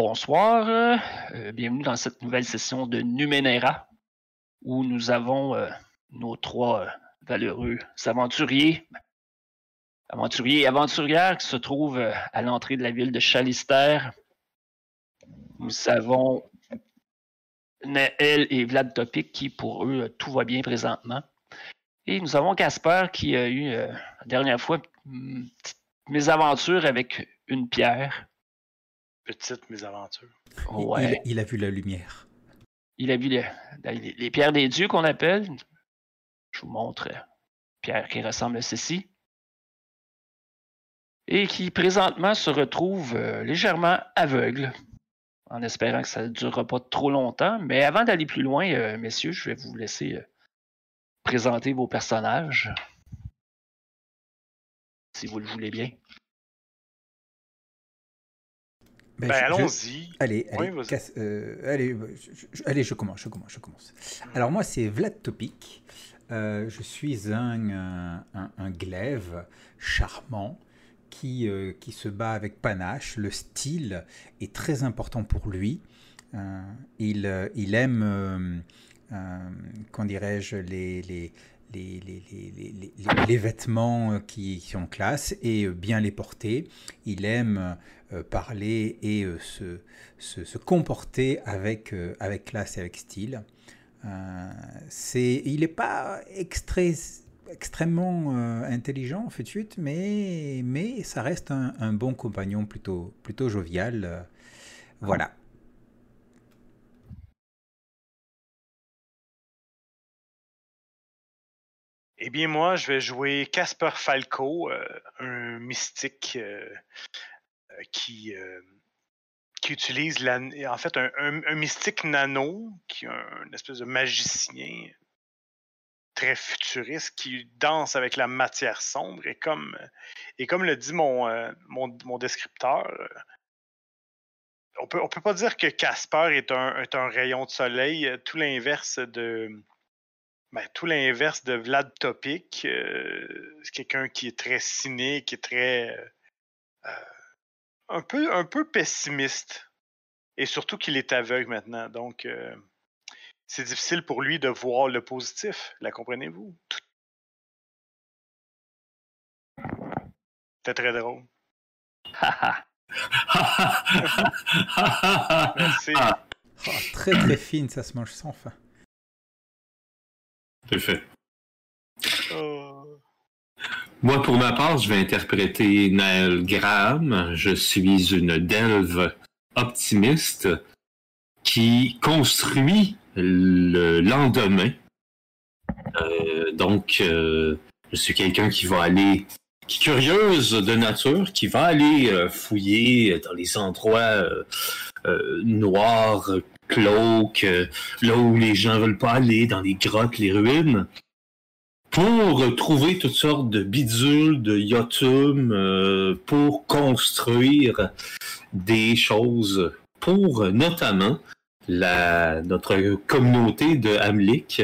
bonsoir. Euh, bienvenue dans cette nouvelle session de Numenera où nous avons euh, nos trois euh, valeureux aventuriers, aventuriers et aventurières qui se trouvent à l'entrée de la ville de Chalister. Nous avons Naël et Vlad Topic qui, pour eux, tout va bien présentement. Et nous avons Casper qui a eu la dernière fois une petite mésaventure avec une pierre petite mésaventure. Ouais. Il, il, a vu la lumière. Il a vu les, les, pierres des dieux qu'on appelle. Je vous montre pierre qui ressemble à ceci. Et qui présentement se retrouve euh, légèrement aveugle, en espérant que ça ne durera pas trop longtemps. Mais avant d'aller plus loin, euh, messieurs, je vais vous laisser euh, présenter vos personnages. Si vous le voulez bien. Ben, ben allons-y. Allez, allez, euh, allez, je, allez, je commence, je commence, je commence. Alors moi, c'est Vlad Topic. Euh, je suis un, un, glaive charmant qui, euh, qui se bat avec panache. Le style est très important pour lui. il, il aime, comment dirais-je, les, les, les, les, les, vêtements qui, sont classe et bien les porter. Il aime euh, parler et euh, se, se, comporter avec, euh, avec classe et avec style. c'est, il n'est pas extrêmement intelligent, en fait, suite, mais, mais ça reste un, un, bon compagnon plutôt, plutôt jovial. voilà. Eh bien, moi, je vais jouer Casper Falco, un mystique euh, qui, euh, qui utilise en fait un, mystique nano, qui est un, espèce de magicien très futuriste qui danse avec la matière sombre et comme, et comme le dit mon, euh, descripteur, on peut, on peut pas dire que Casper est un rayon de soleil, tout l'inverse de. Ben, tout l'inverse de Vlad Topic. c'est quelqu'un qui est très cynique, qui est très un peu, un peu pessimiste. Et surtout qu'il est aveugle maintenant. Donc, euh, c'est difficile pour lui de voir le positif. La comprenez-vous? C'était très drôle. Merci. Oh, très très fine, ça se mange sans fin. C'est fait. Oh. Moi, pour ma part, je vais interpréter Naël Graham. Je suis une delve optimiste qui construit le lendemain. Euh, donc, euh, je suis quelqu'un qui va aller, qui est curieuse de nature, qui va aller euh, fouiller dans les endroits noirs, glauques, là où les gens veulent pas aller, dans les grottes, les ruines pour trouver toutes sortes de bidules, de yotum, euh, pour construire des choses pour notamment la, notre communauté de Hamlik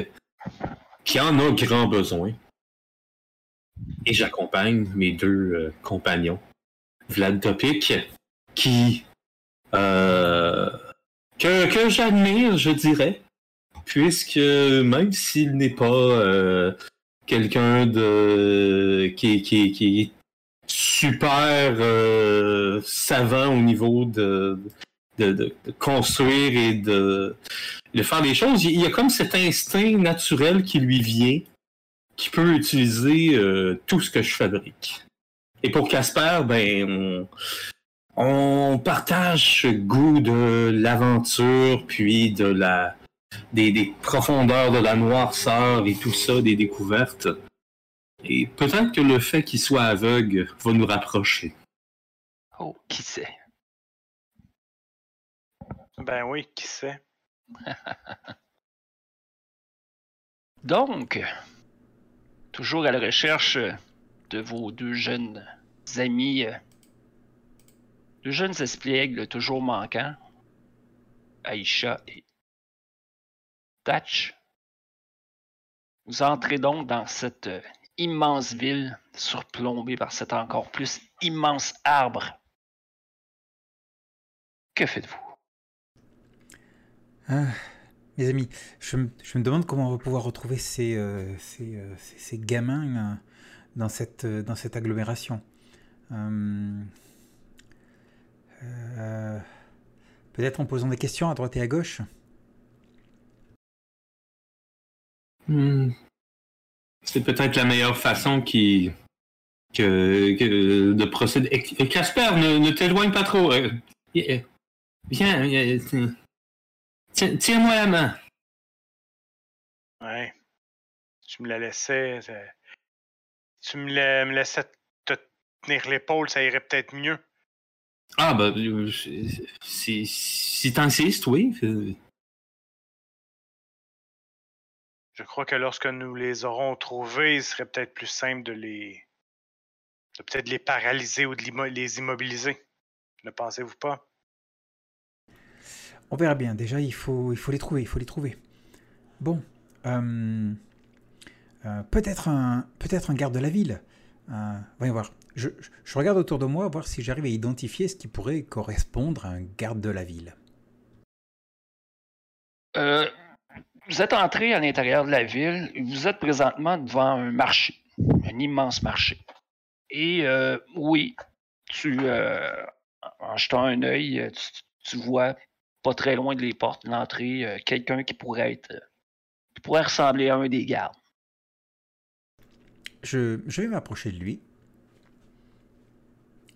qui en a grand besoin. Et j'accompagne mes deux euh, compagnons, Vlad Topic, qui euh, que, j'admire, je dirais, puisque même s'il n'est pas quelqu'un de qui, qui, qui est super euh, savant au niveau de, de, construire et de, de faire des choses. Il y a comme cet instinct naturel qui lui vient, qui peut utiliser euh, tout ce que je fabrique. Et pour Casper, ben on, on partage ce goût de l'aventure, puis de la des, profondeurs de la noirceur et tout ça, des découvertes. Et peut-être que le fait qu'il soit aveugle va nous rapprocher. Oh, qui sait? Ben oui, qui sait? Donc, toujours à la recherche de vos deux jeunes amis, deux jeunes espiègles toujours manquants, Aïcha et Thatch. Vous entrez donc dans cette euh, immense ville surplombée par cet encore plus immense arbre. Que faites-vous? Ah, mes amis, je, me- demande comment on va pouvoir retrouver ces, euh, euh, gamins dans, cette, dans cette agglomération. Euh, Peut-être en posant des questions à droite et à gauche. Hmm. C'est peut-être la meilleure façon qui... que, que de procéder. Et- Casper, ne, ne t'éloigne pas trop. euh, euh, Viens, tiens- tiens-moi la main. Ouais. Tu me la laissais. Tu me, la- me laissais te tenir l'épaule, ça irait peut-être mieux. Ah, bah, euh, si, si t'insistes, oui. Je crois que lorsque nous les aurons trouvés, il serait peut-être plus simple de les. de peut-être les paralyser ou de les immobiliser. Ne pensez-vous pas? On verra bien. Déjà, il faut, il faut les trouver. Il faut les trouver. Bon. euh, euh, peut-être un, peut-être un garde de la ville. Euh, voyons voir. Je, regarde autour de moi, voir si j'arrive à identifier ce qui pourrait correspondre à un garde de la ville. Euh, vous êtes entré à l'intérieur de la ville. Vous êtes présentement devant un marché, un immense marché. Et euh, oui, tu, euh, en jetant un œil, tu, vois pas très loin de les portes, l'entrée, quelqu'un qui pourrait être, qui pourrait ressembler à un des gardes. Je, vais m'approcher de lui.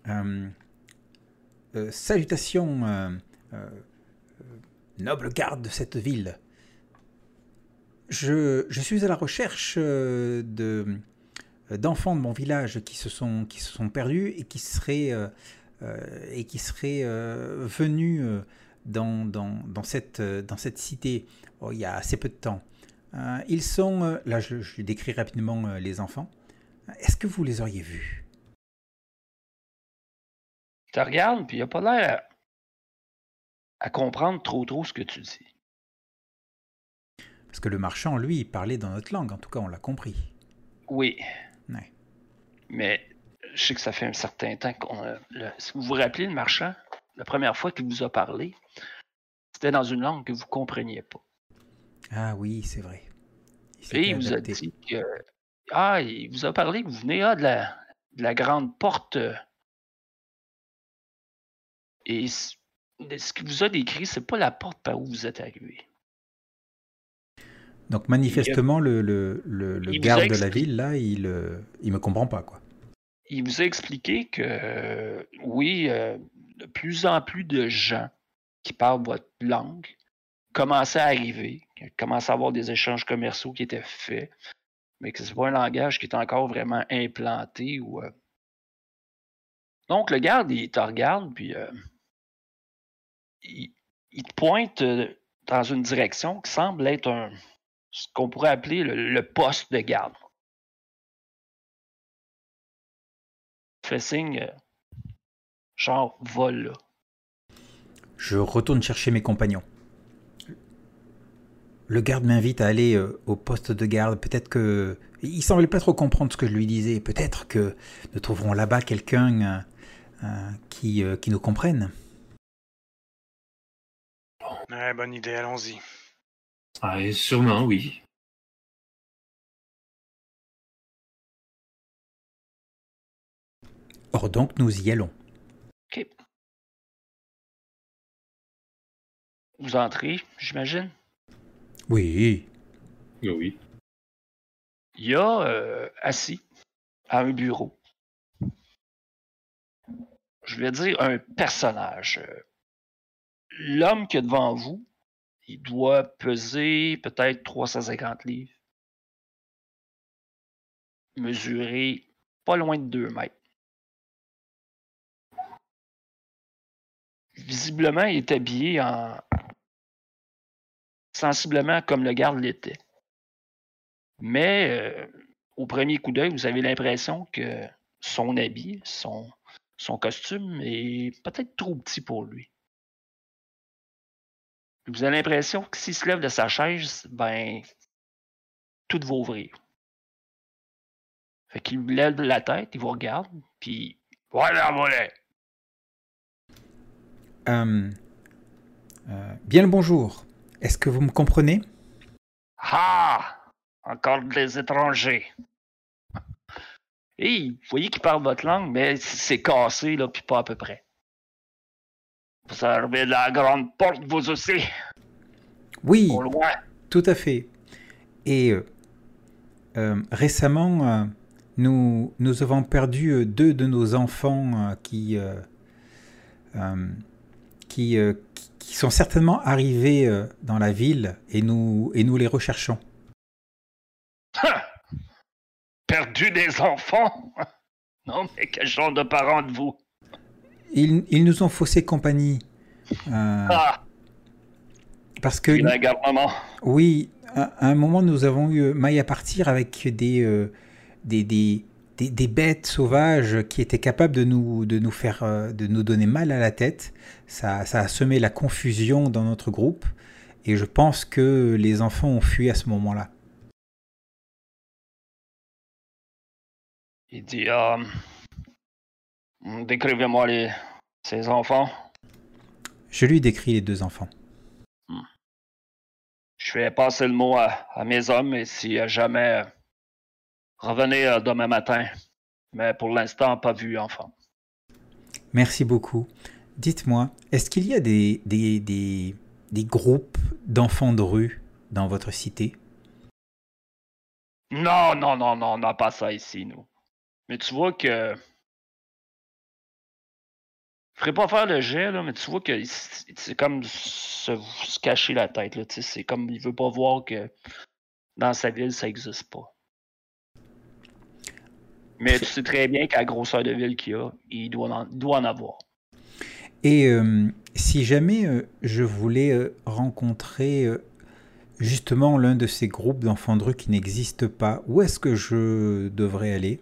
Euh, euh, salutations, euh, euh, noble garde de cette ville. Je, suis à la recherche de d'enfants de mon village qui se sont qui se sont perdus et qui seraient et qui seraient venus dans, dans, dans cette dans cette cité oh, il y a assez peu de temps. Ils sont là je, décris rapidement les enfants. Est-ce que vous les auriez vus? Tu te regardes, puis il a pas l'air à, à comprendre trop trop ce que tu dis. Parce que le marchand, lui, il parlait dans notre langue. En tout cas, on l'a compris. Oui. Ouais. Mais je sais que ça fait un certain temps qu'on a. le- si vous vous rappelez, le marchand, la première fois qu'il vous a parlé, c'était dans une langue que vous compreniez pas. Ah oui, c'est vrai. Il Et il vous a dit que. Ah, il vous a parlé que vous venez ah, de, la, de la grande porte. euh, Et ce qu'il vous a décrit, c'est pas la porte par où vous êtes arrivé. Donc manifestement, le, le, le, le il vous garde de la ville, là, il, euh, il me comprend pas, quoi. il vous a expliqué que euh, oui, euh, de plus en plus de gens qui parlent votre langue commençaient à arriver, qu'il commençait à avoir des échanges commerciaux qui étaient faits, mais que c'est pas un langage qui est encore vraiment implanté ou. euh. Donc le garde, il te regarde, puis euh, il, il te pointe euh, dans une direction qui semble être un ce qu'on pourrait appeler le, le poste de garde. fait signe, euh, genre, va là. Je retourne chercher mes compagnons. Le garde m'invite à aller euh, au poste de garde. Peut-être que... Il semblait pas trop comprendre ce que je lui disais. Peut-être que nous trouverons là-bas quelqu'un euh, euh, qui, euh, qui nous comprenne. Ouais, bonne idée, allons-y. Ah, et sûrement, oui. Or donc, nous y allons. OK. Vous entrez, j'imagine. Oui. Oui, oui. Il y a euh, assis à un bureau. Je vais dire un personnage. L'homme qui est devant vous, il doit peser peut-être 350 livres. Mesurer pas loin de 2 mètres. Visiblement, il est habillé en sensiblement comme le garde l'était. Mais euh, au premier coup d'œil, vous avez l'impression que son habit, son, son costume est peut-être trop petit pour lui. Vous avez l'impression que s'il se lève de sa chaise, ben, tout va ouvrir. Fait qu'il lève la tête, il vous regarde, puis voilà, voilà. Euh, euh, bien le bonjour. Est-ce que vous me comprenez? Ah! Encore des étrangers. Et vous voyez qu'ils parlent votre langue, mais c'est cassé, là, puis pas à peu près. Vous servez de la grande porte, vous aussi, Oui, au loin. tout à fait. Et euh, euh, récemment, euh, nous, nous avons perdu deux de nos enfants qui, qui, qui- qui sont certainement arrivés euh, dans la ville et nous, et nous les recherchons. Perdu des enfants? Non, mais quel genre de parents de vous? Ils, ils nous ont faussé compagnie. euh, Ah! parce que, le garnement. oui, à, à un moment, nous avons eu maille à partir avec des, euh, des, des, des, des bêtes sauvages qui étaient capables de nous, de nous faire, euh, de nous donner mal à la tête. Ça, ça a semé la confusion dans notre groupe. Et je pense que les enfants ont fui à ce moment-là. Il dit, euh, décrivez-moi les, ces enfants. Je lui décris les deux enfants. Je vais passer le mot à, à mes hommes et si euh, jamais, revenez euh, demain matin. Mais pour l'instant, pas vu enfant. Merci beaucoup. Dites-moi, est-ce qu'il y a des, des, des, des groupes d'enfants de rue dans votre cité? Non, non, non, non, on n'a pas ça ici, nous. Mais tu vois que. Je ferais pas faire le jet, là, mais tu vois que c'est comme se, se cacher la tête, C'est comme il veut pas voir que dans sa ville, ça existe pas. Mais tu sais très bien qu'à la grosseur de ville qu'il a, il doit en, doit en avoir. Et euh, si jamais euh, je voulais euh, rencontrer justement l'un de ces groupes d'enfants de rue qui n'existent pas, où est-ce que je devrais aller?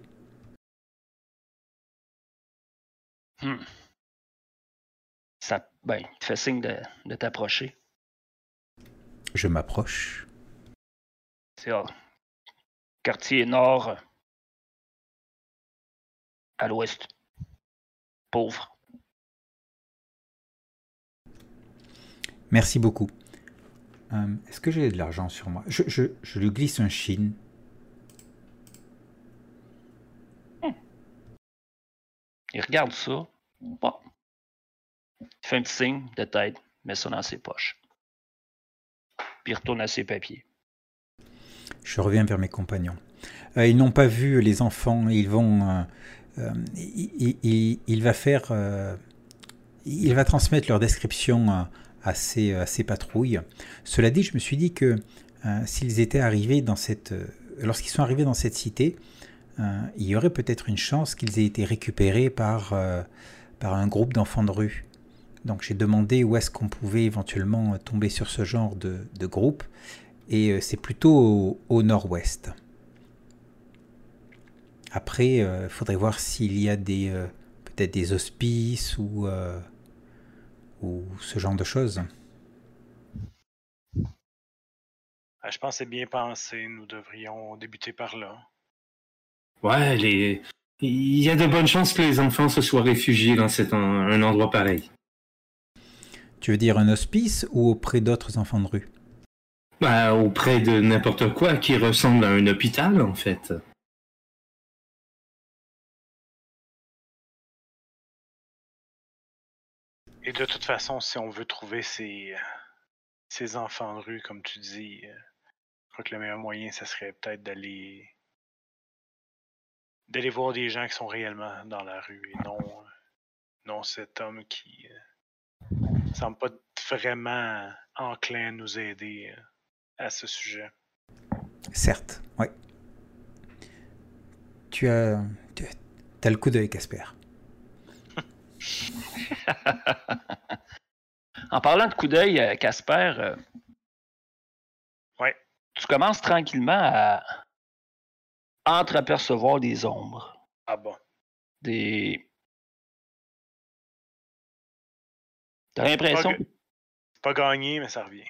Hmm. Ça, ben, il te fait signe de, de t'approcher. Je m'approche. C'est quartier nord à l'ouest. Pauvre. Merci beaucoup. Euh, est-ce que j'ai de l'argent sur moi? Je, je- je lui glisse un chine. Il regarde ça. Bon. Il fait un petit signe de tête, met ça dans ses poches. Puis il retourne à ses papiers. Je reviens vers mes compagnons. Euh, ils n'ont pas vu les enfants. Ils vont. euh, il, il- va faire. euh, il va transmettre leur description à, à à ces patrouilles. Cela dit, je me suis dit que euh, s'ils étaient arrivés dans cette. euh, Lorsqu'ils sont arrivés dans cette cité, euh, il y aurait peut-être une chance qu'ils aient été récupérés par, euh, un groupe d'enfants de rue. Donc j'ai demandé où est-ce qu'on pouvait éventuellement euh, tomber sur ce genre de, groupe et euh, c'est plutôt au nord-ouest. Après, il faudrait voir s'il y a des euh, peut-être des hospices ou, euh, ou ce genre de choses. Ah, je pense que c'est bien pensé. Nous devrions débuter par là. Ouais, les... il y a de bonnes chances que les enfants se soient réfugiés dans cet en- un endroit pareil. Tu veux dire un hospice ou auprès d'autres enfants de rue? Bah, auprès de n'importe quoi qui ressemble à un hôpital, en fait. Et de toute façon, si on veut trouver ces, ces enfants de rue, comme tu dis, euh, je crois que le meilleur moyen, ça serait peut-être d'aller d'aller voir des gens qui sont réellement dans la rue et non, non cet homme qui euh, semble pas vraiment enclin à nous aider euh, à ce sujet. Certes, oui. Tu as, tu as le coup d'œil, Casper. En parlant de coup d'œil, euh, Casper, euh, Ouais. tu commences tranquillement à entreapercevoir des ombres, Ah bon. des. T'as l'impression? Pas, pas gagné, mais ça revient.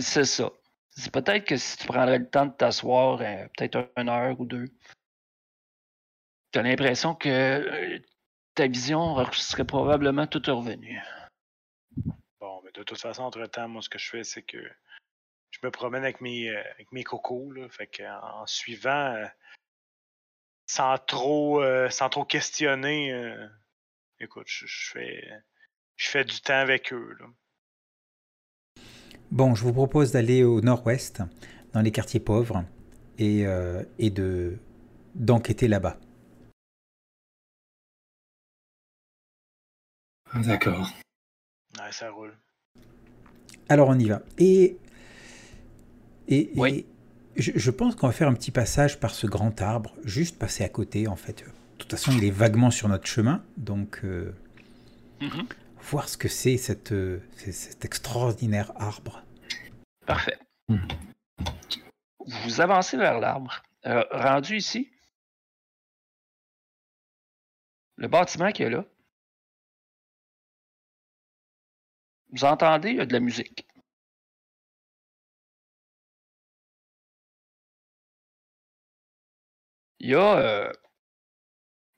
c'est ça. C'est peut-être que si tu prendrais le temps de t'asseoir, euh, peut-être une heure ou deux, t'as l'impression que ta vision serait probablement toute revenue. Bon, mais de toute façon, entre-temps, moi, ce que je fais, c'est que me promène avec mes, euh, avec mes cocos. Là, fait que, en, suivant, euh, sans, trop, euh, sans trop questionner, euh, écoute, je, je fais, je fais du temps avec eux. Là. Bon, je vous propose d'aller au nord-ouest, dans les quartiers pauvres, et, euh, et de d'enquêter là-bas. D'accord. Ouais, ça roule. Alors on y va. Et, et, je, je pense qu'on va faire un petit passage par ce grand arbre, juste passer à côté en fait. De toute façon, il est vaguement sur notre chemin, donc euh, Mhm. voir ce que c'est cette, euh, c'est- cet extraordinaire arbre. Parfait. Mhm. Vous avancez vers l'arbre. Euh, rendu ici, le bâtiment qui est là, vous entendez, il y a de la musique. Il y a euh,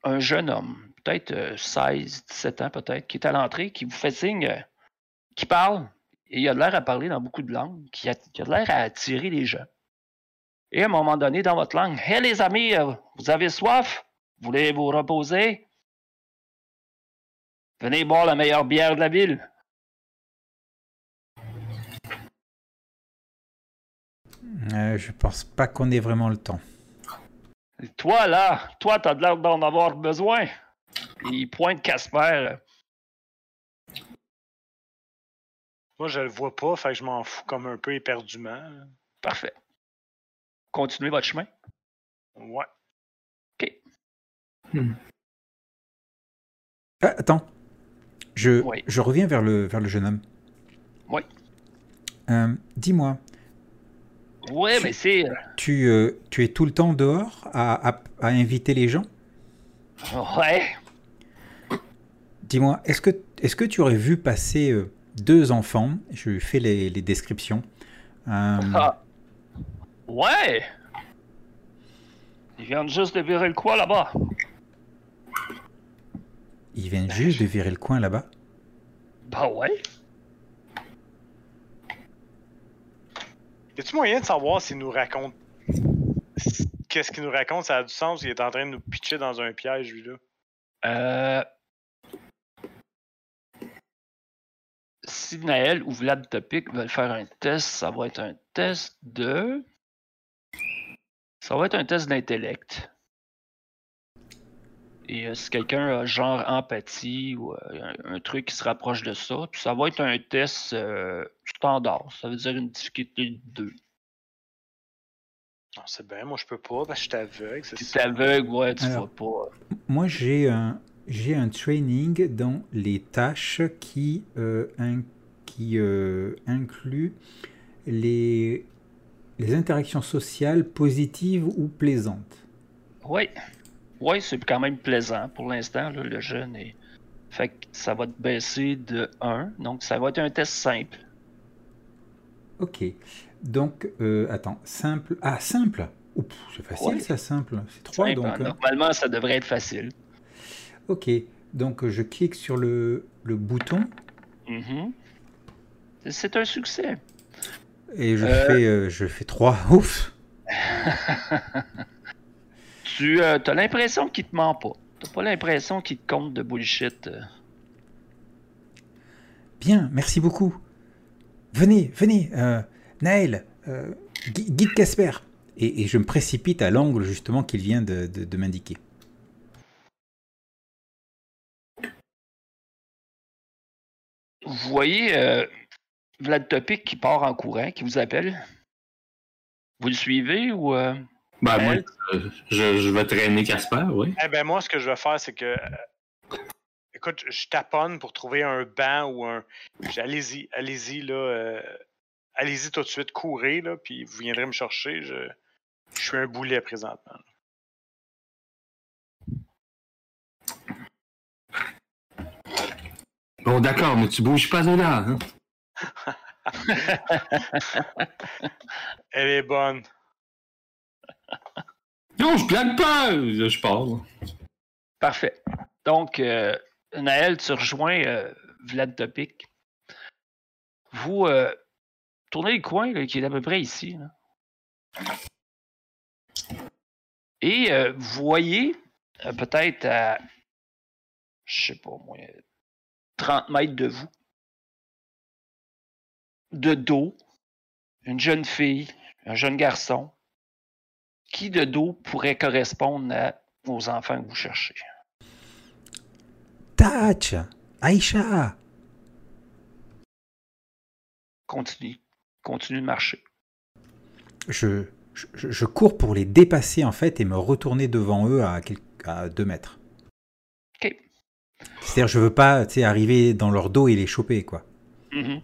un jeune homme, peut-être euh, 16, 17 ans peut-être, qui est à l'entrée, qui vous fait signe, euh, qui parle, et il a l'air à parler dans beaucoup de langues, qui a, qui a de l'air à attirer les gens. Et à un moment donné, dans votre langue, Hé les amis, euh, vous avez soif? Voulez vous reposer? Venez boire la meilleure bière de la ville. Euh, je pense pas qu'on ait vraiment le temps. Et Toi, là, toi, t'as de l'air d'en avoir besoin. Il pointe Casper. Moi, je le vois pas, fait que je m'en fous comme un peu éperdument. Parfait. Continuez votre chemin. Ouais. Ah, attends, je, Oui. je reviens vers le, vers le jeune homme. Oui. Euh, Dis-moi, Ouais, Tu- mais c'est. tu, euh, tu es tout le temps dehors à, à- à inviter les gens? Ouais. Dis-moi, est-ce que, est que tu aurais vu passer euh, deux enfants? Je fais les, les descriptions. Euh, Ah. Ouais. Ils viennent juste de virer le coin là-bas. Ils viennent juste de virer le coin là-bas? Bah ouais. Y a-tu moyen de savoir s'il nous raconte. Qu'est-ce qu'il nous raconte? Ça a du sens? Il est en train de nous pitcher dans un piège, lui-là. Euh... Si Naël ou Vlad Topic veulent faire un test, ça va être un test de. Ça va être un test d'intellect. Et euh, si quelqu'un a genre empathie ou euh, un, un truc qui se rapproche de ça, puis ça va être un test euh, standard. Ça veut dire une difficulté de 2. Non, c'est bien, moi je peux pas, parce que je suis aveugle, ça. t'es aveugle, ouais, tu Alors. vois pas. Moi, j'ai un, j'ai un training dans les tâches qui, euh, in- qui euh, inclut les, les interactions sociales positives ou plaisantes. Oui. Oui, c'est quand même plaisant pour l'instant, le jeune est. Fait que ça va te baisser de 1. Donc ça va être un test simple. Ok. Donc, euh, attends, simple. Ah, simple? Oups, C'est facile Ouais. ça, simple. C'est 3 Simple, donc. hein. Normalement, ça devrait être facile. Ok. Donc, je clique sur le, le bouton Mhm. C'est- C'est un succès. et je Euh. fais, euh, je fais 3. Ouf Tu as l'impression qu'il te ment pas. T'as pas l'impression qu'il te compte de bullshit. euh. Bien, merci beaucoup. Venez, venez, euh, Naël, euh, Gui- guide Casper. Et, et je me précipite à l'angle justement qu'il vient de, de- de m'indiquer. Vous voyez euh, Vlad Topic qui part en courant, qui vous appelle? Vous le suivez ou. Ben, moi, je, je vais traîner Casper, oui. Eh ben moi, ce que je vais faire, c'est que. euh, Écoute, je taponne pour trouver un banc ou un. Allez-y, allez-y, là. euh, Allez-y tout de suite, courez, là, puis vous viendrez me chercher. Je, je suis un boulet présentement. Bon, d'accord, mais tu bouges pas de là. Hein? Elle est bonne. Non, je blague pas! Je pars. Parfait. Donc, euh, Naël, tu rejoins euh, Vlad Topic. Vous, euh, tournez le coin, qui est à peu près ici. Et vous voyez, peut-être à, je sais pas moi, 30 mètres de vous, de dos, une jeune fille, un jeune garçon, qui de dos pourrait correspondre à- aux enfants que vous cherchez? Tach Aïcha Continue, continue de marcher. je, je, je cours pour les dépasser en fait et me retourner devant eux à, à 2 mètres. Ok. C'est-à-dire, je veux pas arriver dans leur dos et les choper, quoi. Mhm.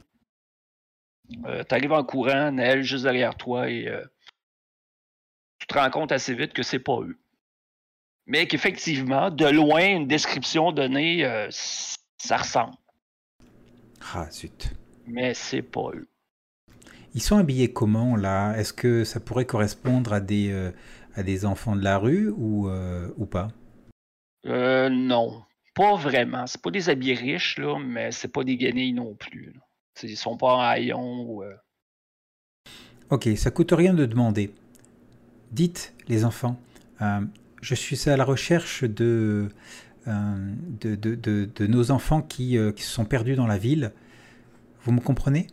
Euh, T'arrives en courant, Naël juste derrière toi et euh, te rends compte assez vite que c'est pas eux. Mais qu'effectivement, de loin, une description donnée, euh, ça ressemble. Ah, zut. Mais c'est pas eux. Ils sont habillés comment, là? Est-ce que ça pourrait correspondre à des, euh, à des enfants de la rue ou, euh, ou pas? Euh, non, pas vraiment. C'est pas des habits riches, là, mais c'est pas des guenilles non plus. là. Ils sont pas en haillons ou. Ok, ça coûte rien de demander. Dites, les enfants, euh, je suis à la recherche de, euh, de, de, de- de nos enfants qui, euh, qui se sont perdus dans la ville. Vous me comprenez?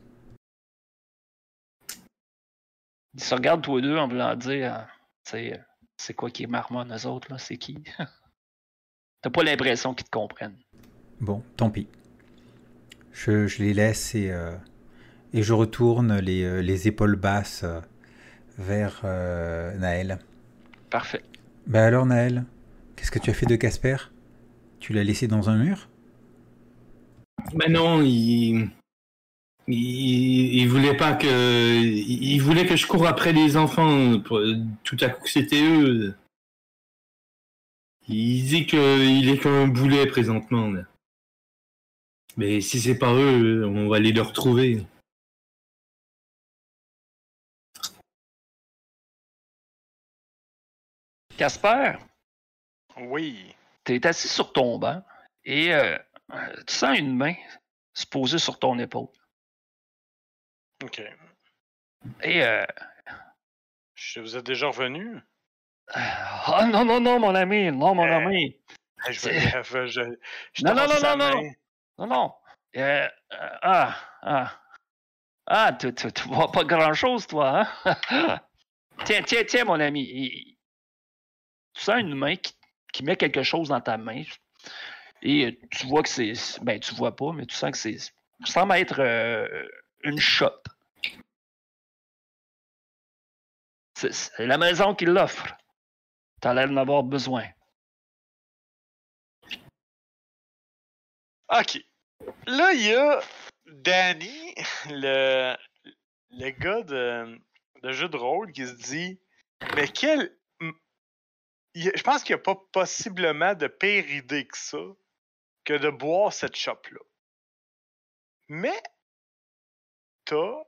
Ils se regardent tous les deux en voulant dire, c'est quoi qui est marmonne, eux autres, là, c'est qui? T'as pas l'impression qu'ils te comprennent. Bon, tant pis. Je, je les laisse et, et je retourne les, les épaules basses vers euh, Naël. Parfait. Bah alors Naël, qu'est-ce que tu as fait de Casper? Tu l'as laissé dans un mur? Mais non, il... il. il voulait pas que. Il il voulait que je cours après les enfants. pour- Tout à coup, c'était eux. Il dit qu'il est comme un boulet présentement. là. Mais si c'est pas eux, on va aller le retrouver. Casper, Oui. t'es assis sur ton banc et euh, tu sens une main se poser sur ton épaule. OK. Et euh, Je vous êtes déjà revenu? ah non, non, non, mon ami, non, mon Euh, ami. Je, vais, je, Non, non, non, non, non. Non, non. Euh, ah, ah. Ah, tu, tu, tu vois pas grand-chose, toi, hein? tiens, tiens, tiens, mon ami. Tu sens une main qui, qui met quelque chose dans ta main. Et euh, tu vois que c'est. Ben, tu vois pas, mais tu sens que c'est. Ça semble être euh, une shop. C'est la maison qui l'offre. T'as l'air d'en avoir besoin. OK. Là, il y a Danny, le, le gars de, de jeu de rôle, qui se dit Mais quel. Je pense qu'il n'y a pas possiblement de pire idée que ça que de boire cette shop-là. Mais, t'as.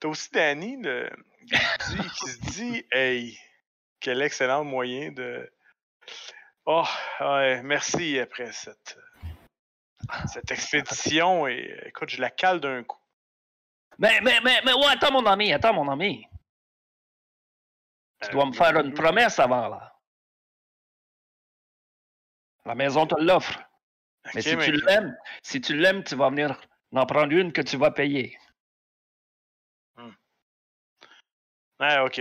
T'as aussi Danny qui, se dit, se dit Hey, quel excellent moyen de. Oh, ouais, merci après cette cette expédition et écoute, je la cale d'un coup. Mais, mais, mais, mais, ouais, attends, mon ami, attends, mon ami. Tu dois me faire une promesse avant, là. La maison te l'offre. Mais si mais- tu l'aimes, si tu l'aimes, tu vas venir en prendre une que tu vas payer. Ouais, ok.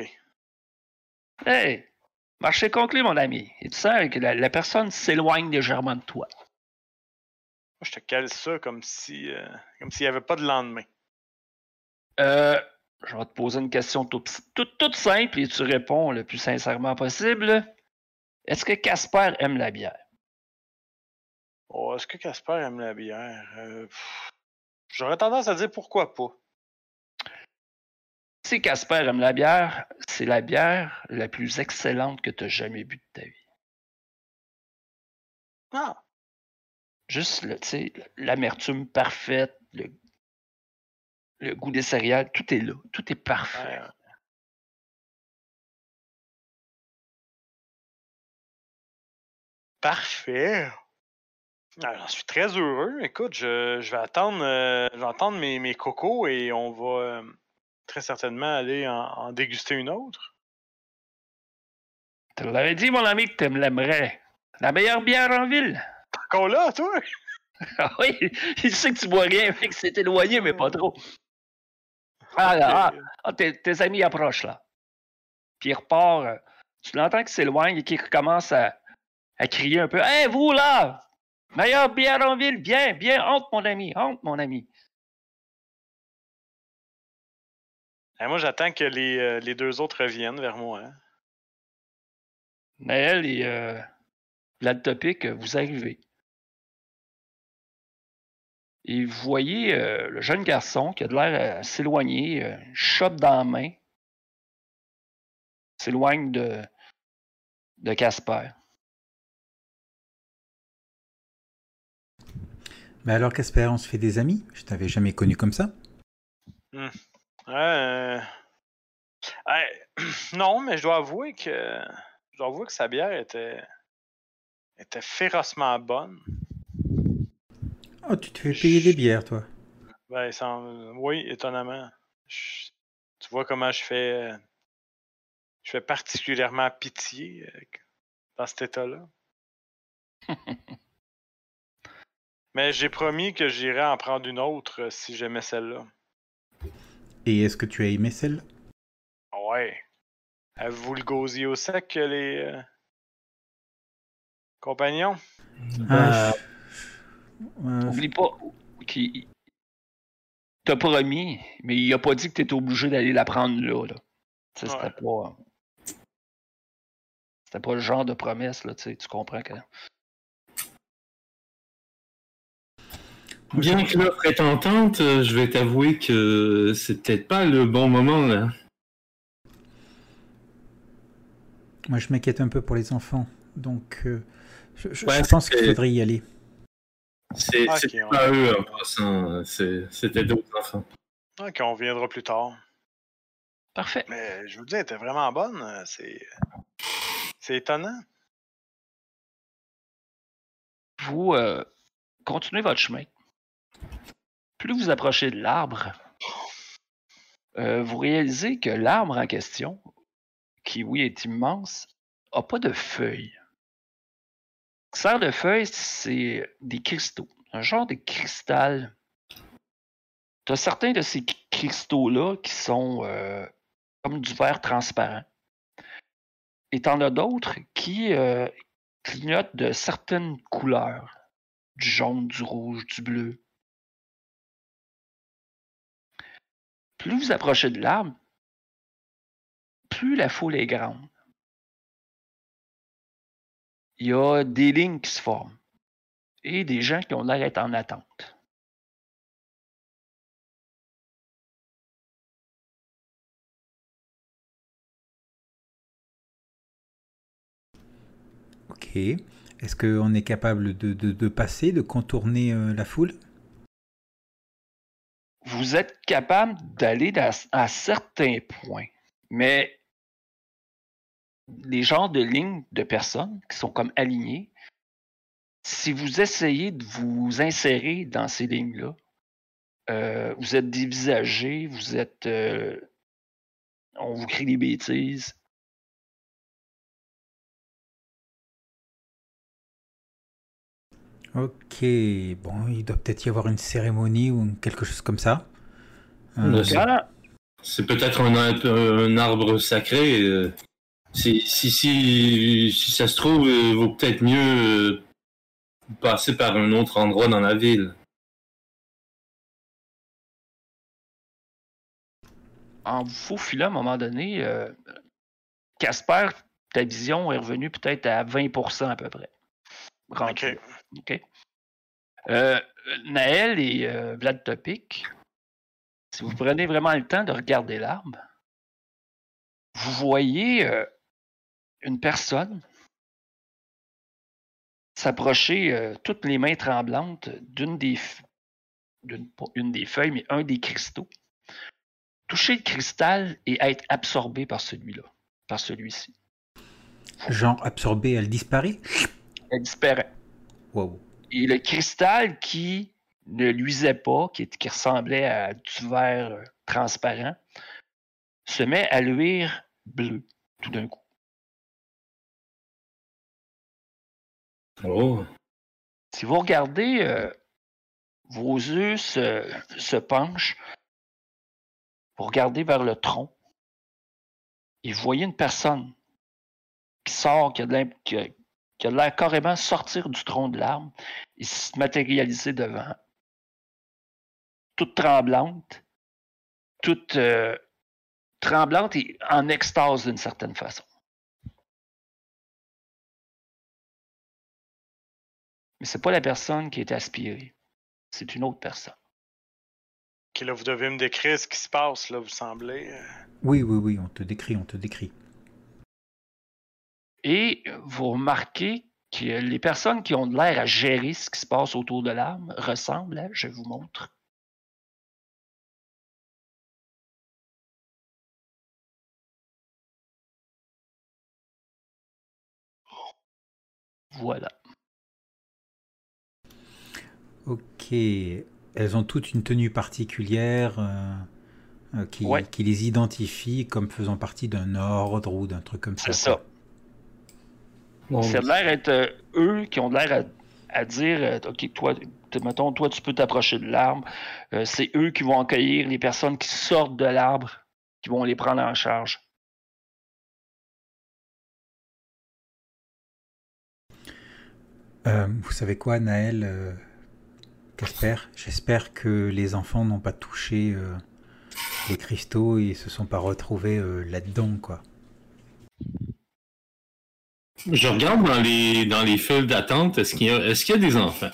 Hey, marché conclu, mon ami. Et tu sens que la, la personne s'éloigne légèrement de toi. Moi, je te cale ça comme si euh, comme s'il n'y avait pas de lendemain. Euh, je vais te poser une question toute, simple et tu réponds le plus sincèrement possible. Est-ce que Casper aime la bière? Oh, est-ce que Casper aime la bière? Euh, J'aurais tendance à dire pourquoi pas. Si Casper aime la bière, c'est la bière la plus excellente que tu as jamais bu de ta vie. Ah, Juste, le- tu sais, l'amertume parfaite, le, le goût des céréales, tout est là. Tout est parfait. ouais. Parfait. Ah, J'en suis très heureux. Écoute, je, je vais attendre, euh, je vais attendre mes, mes cocos et on va euh, très certainement aller en, en déguster une autre. Tu l'avais dit, mon ami, que tu me l'aimerais. La meilleure bière en ville. Encore là, toi? Ah oui, il sait que tu bois rien, fait que c'est éloigné, mais pas trop. Ah, là, ah, ah, tes, tes amis approchent, là. Puis il repart. euh, Tu l'entends qu'il s'éloigne et qu'il recommence à, à crier un peu. Hé, vous, là! Meilleure bière en ville, viens, viens, honte, mon ami, honte, mon ami. Eh, moi, j'attends que les, euh, les deux autres reviennent vers moi. hein. Naël et euh, euh, vous arrivez. Et vous voyez euh, le jeune garçon qui a de l'air à s'éloigner, euh, chope dans la main, s'éloigne de, de Casper. Mais alors, Casper, on se fait des amis? Je t'avais jamais connu comme ça. Ouais, euh, non, mais je dois avouer que je dois avouer que sa bière était était férocement bonne. Oh, tu te fais payer des bières, toi. Ben, sans- oui, étonnamment. Je- tu vois comment je fais je fais particulièrement pitié euh, dans cet état-là. Mais j'ai promis que j'irais en prendre une autre euh, si j'aimais celle-là. Et est-ce que tu as aimé celle Ouais. Avez-vous le gosier au sec, les euh, compagnons? Ah, N'oublie pas qu'il t'a promis, mais il a pas dit que tu étais obligé d'aller la prendre là. là. Ça, C'était Ouais. pas. C'était pas le genre de promesse, là, tu comprends que. Bien que l'offre est tentante, je vais t'avouer que c'est peut-être pas le bon moment là. Moi, je m'inquiète un peu pour les enfants. Donc, euh, je, je- Ouais, je pense qu'il faudrait y aller. C'est Ok, c'était on- pas eux en passant, c'est- c'était d'autres enfants. Ok, on viendra plus tard. Parfait. Mais je vous dis, elle était vraiment bonne. C'est. C'est étonnant. Vous euh, continuez votre chemin. Plus vous approchez de l'arbre, euh, vous réalisez que l'arbre en question, qui oui est immense, n'a pas de feuilles. Ce qui sert de feuilles, c'est des cristaux, un genre de cristal. Tu as certains de ces cri- cristaux-là qui sont euh, comme du verre transparent. Et tu en as d'autres qui euh, clignotent de certaines couleurs, du jaune, du rouge, du bleu. Plus vous approchez de l'arbre, plus la foule est grande. Il y a des lignes qui se forment et des gens qui ont l'air d'être en attente. Ok. Est-ce qu'on est capable de, de- de passer, de contourner euh, la foule? Vous êtes capable d'aller à certains points, mais les genres de lignes de personnes qui sont comme alignées, si vous essayez de vous insérer dans ces lignes-là, euh, vous êtes dévisagé, vous êtes. euh, on vous crie des bêtises. Ok. Bon, il doit peut-être y avoir une cérémonie ou quelque chose comme ça. Euh, c'est- peut-être un arbre sacré. Euh. Si, si, si, si ça se trouve, il vaut peut-être mieux euh, passer par un autre endroit dans la ville. En vous faufilant à un moment donné, euh, Casper, ta vision est revenue peut-être à 20% à peu près. Rendu Ok? Euh, Naël et euh, Vlad Topic, si vous prenez vraiment le temps de regarder l'arbre, vous voyez euh, une personne s'approcher, euh, toutes les mains tremblantes, d'une des, d'une, une des feuilles, mais un des cristaux. Toucher le cristal et être absorbé par celui-là, par celui-ci. Genre absorbée, elle disparaît? Elle disparaît. Wow. Et le cristal qui ne luisait pas, qui, qui ressemblait à du verre euh, transparent, se met à luire bleu tout d'un coup. Oh. Si vous regardez, euh, vos yeux se, penchent, vous regardez vers le tronc et vous voyez une personne qui sort, qui a de l'air carrément sortir du tronc de l'arbre et se matérialiser devant. Toute tremblante, toute euh, tremblante et en extase d'une certaine façon. Mais c'est pas la personne qui est aspirée, c'est une autre personne. Ok, là, vous devez me décrire ce qui se passe, là, vous semblez. euh. Oui, oui, oui, on te décrit, on te décrit. Et vous remarquez que les personnes qui ont de l'air à gérer ce qui se passe autour de l'arbre ressemblent à, je vous montre. Voilà. Ok. Elles ont toutes une tenue particulière euh, euh, qui, Ouais. qui les identifie comme faisant partie d'un ordre ou d'un truc comme ça. C'est ça. Bon, C'est l'air être euh, eux qui ont de l'air à, à dire euh, OK, toi, mettons, toi, tu peux t'approcher de l'arbre. Euh, c'est eux qui vont accueillir les personnes qui sortent de l'arbre, qui vont les prendre en charge. Euh, vous savez quoi, Naël Casper J'espère que les enfants n'ont pas touché euh, les cristaux et se sont pas retrouvés euh, là-dedans, quoi. Je regarde dans les, dans les files d'attente, est-ce qu'il y, a- est-ce qu'il y a des enfants?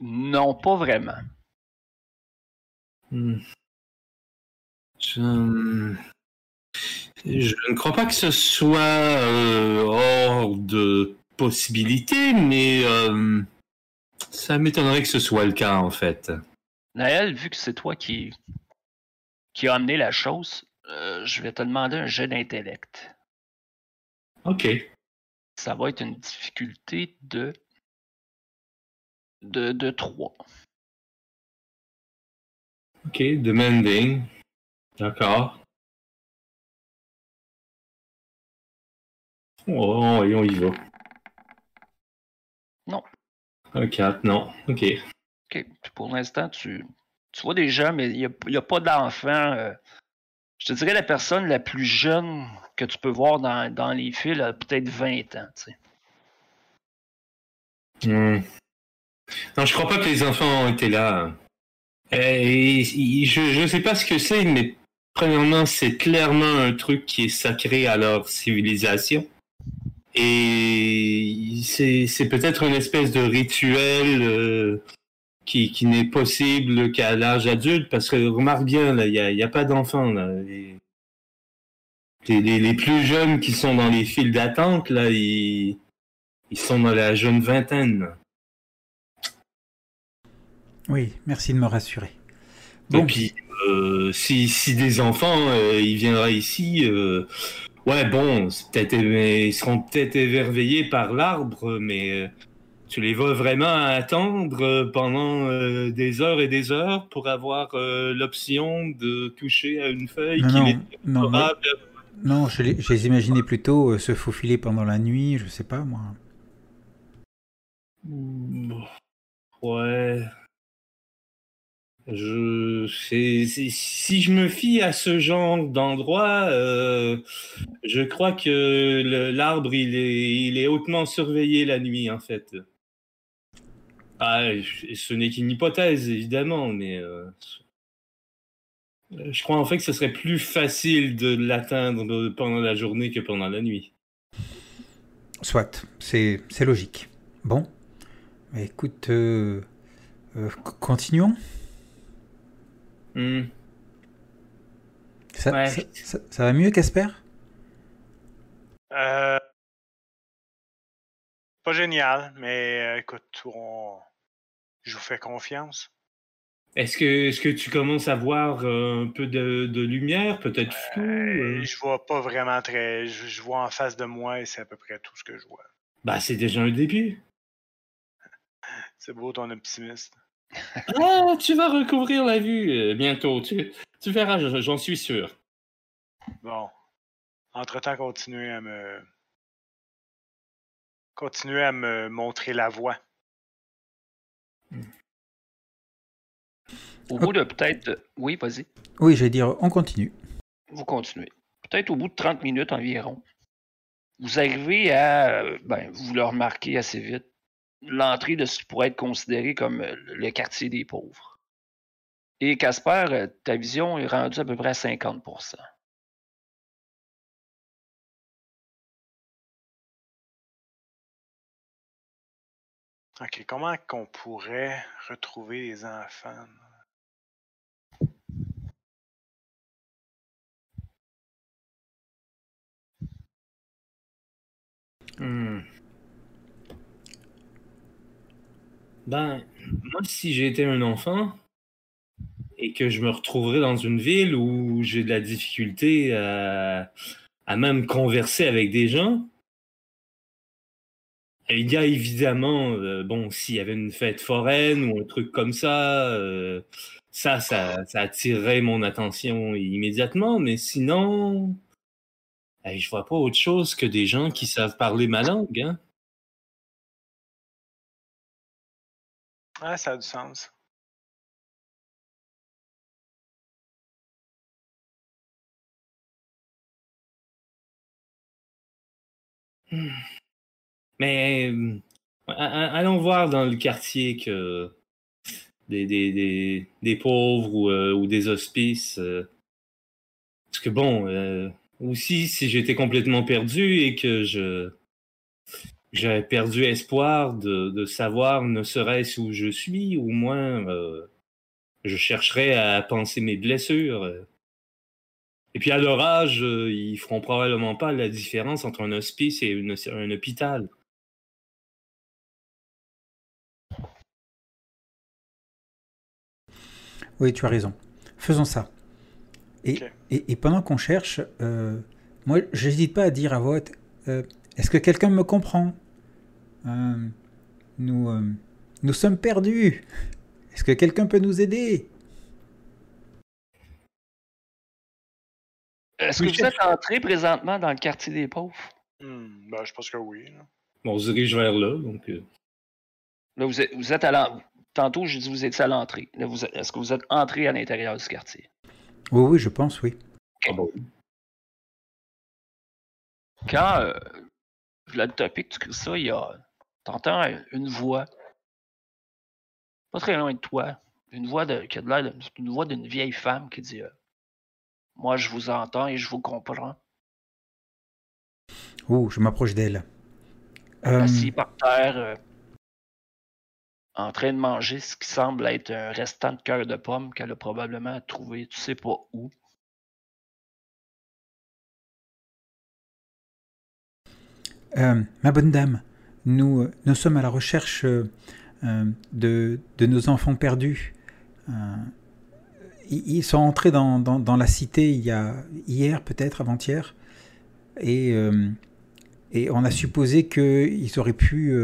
Non, pas vraiment. Hmm. Je... je ne crois pas que ce soit euh, hors de possibilité, mais euh, ça m'étonnerait que ce soit le cas en fait. Naël, vu que c'est toi qui, qui a amené la chose, euh, je vais te demander un jeu d'intellect. Ok. Ça va être une difficulté de. de, de 3. Ok, demanding. D'accord. Oh, et on y va. Non. Un 4, non. Ok. OK. Pour l'instant, tu, tu vois des gens, mais il n'y a, y a pas d'enfants. euh, je te dirais la personne la plus jeune que tu peux voir dans, dans les fils a peut-être 20 ans. tu sais. Hmm. Non, je crois pas que les enfants ont été là. Et, je, je sais pas ce que c'est, mais premièrement, c'est clairement un truc qui est sacré à leur civilisation. Et c'est c'est peut-être une espèce de rituel euh, qui, qui n'est possible qu'à l'âge adulte, parce que remarque bien, là, il n'y a, y a pas d'enfants. là. Les, les, les- plus jeunes qui sont dans les files d'attente, là, ils, ils sont dans la jeune vingtaine. Oui, merci de me rassurer. Et Bon, puis, euh, si, si des enfants, euh, ils viendraient ici, euh, ouais, bon, c'est peut-être, mais ils seront peut-être émerveillés par l'arbre, mais euh, tu les vas vraiment attendre euh, pendant euh, des heures et des heures pour avoir euh, l'option de toucher à une feuille non, qui non, est non, favorable. non, je les, je les imaginais plutôt euh, se faufiler pendant la nuit, je sais pas moi. Hmm, Ouais. Je, si je me fie à ce genre d'endroit, euh, je crois que l'arbre il est, hautement surveillé la nuit en fait. Ah, ce n'est qu'une hypothèse évidemment, mais euh, je crois en fait que ce serait plus facile de l'atteindre pendant la journée que pendant la nuit. Soit, c'est logique. Bon, écoute, euh, continuons. Hmm. Ça, Ouais. ça, ça- ça va mieux, Casper? Euh, Pas génial, mais euh, écoute, on... je vous fais confiance. Est-ce que, est-ce que tu commences à voir euh, un peu de, de lumière, peut-être flou Euh? Je vois pas vraiment très. Je, je vois en face de moi et c'est à peu près tout ce que je vois. Bah, c'est déjà un début. C'est beau ton optimiste. Ah, tu vas recouvrir la vue euh, bientôt. Tu, tu verras, je- j'en suis sûr. Bon. Entre-temps, continuez à me. Continuez à me montrer la voie. Au bout de peut-être. Oui, vas-y. Oui, j'allais dire, on continue. Vous continuez. Peut-être au bout de 30 minutes environ, vous arrivez à. euh, Ben, vous le remarquez assez vite. L'entrée de ce qui pourrait être considéré comme euh, le quartier des pauvres. Et Casper, euh, ta vision est rendue à peu près à 50% Ok, comment qu'on pourrait retrouver les enfants? Hmm. Ben, moi, si j'étais un enfant et que je me retrouverais dans une ville où j'ai de la difficulté à, à même converser avec des gens, il y a évidemment, euh, bon, s'il y avait une fête foraine ou un truc comme ça, euh, ça, ça, ça attirerait mon attention immédiatement, mais sinon, hey, je vois pas autre chose que des gens qui savent parler ma langue, hein. Ah, ça a du sens. Mais euh, allons voir dans le quartier que des, pauvres ou, euh, ou des hospices. euh, parce que bon, aussi, si j'étais complètement perdu et que je j'avais perdu espoir de, de savoir ne serait-ce où je suis, au moins euh, je chercherais à penser mes blessures. Et puis à leur âge, ils feront probablement pas la différence entre un hospice et une- un hôpital. Oui, tu as raison. Faisons ça. Et, et, et pendant qu'on cherche, euh, moi, j'hésite pas à dire à voix euh, est-ce que quelqu'un me comprend? Euh, nous, euh, nous sommes perdus. Est-ce que quelqu'un peut nous aider? Est-ce que vous êtes entré présentement dans le quartier des pauvres? Hmm, ben, je pense que oui. là. Bon, on se dirige vers là, donc. euh, Là, vous êtes, vous êtes à l'entrée. Tantôt, j'ai dit que vous étiez à l'entrée. Là, vous êtes- Est-ce que vous êtes entré à l'intérieur du quartier? Oui, oui, je pense, oui. ah bon. Quand euh, Vlad Topic, tu ça, il y a. T'entends une voix. Pas très loin de toi. Une voix de, qui a de l'air une voix d'une vieille femme qui dit euh, Moi, je vous entends et je vous comprends. Ouh, je m'approche d'elle. Euh, Assis par terre, euh, en train de manger ce qui semble être un restant de cœur de pomme qu'elle a probablement trouvé, tu sais pas où. Euh, ma bonne dame, nous, euh, nous sommes à la recherche euh, euh, de, nos enfants perdus. Ils, sont entrés dans, la cité hier, peut-être avant-hier, et, on a supposé qu'ils auraient pu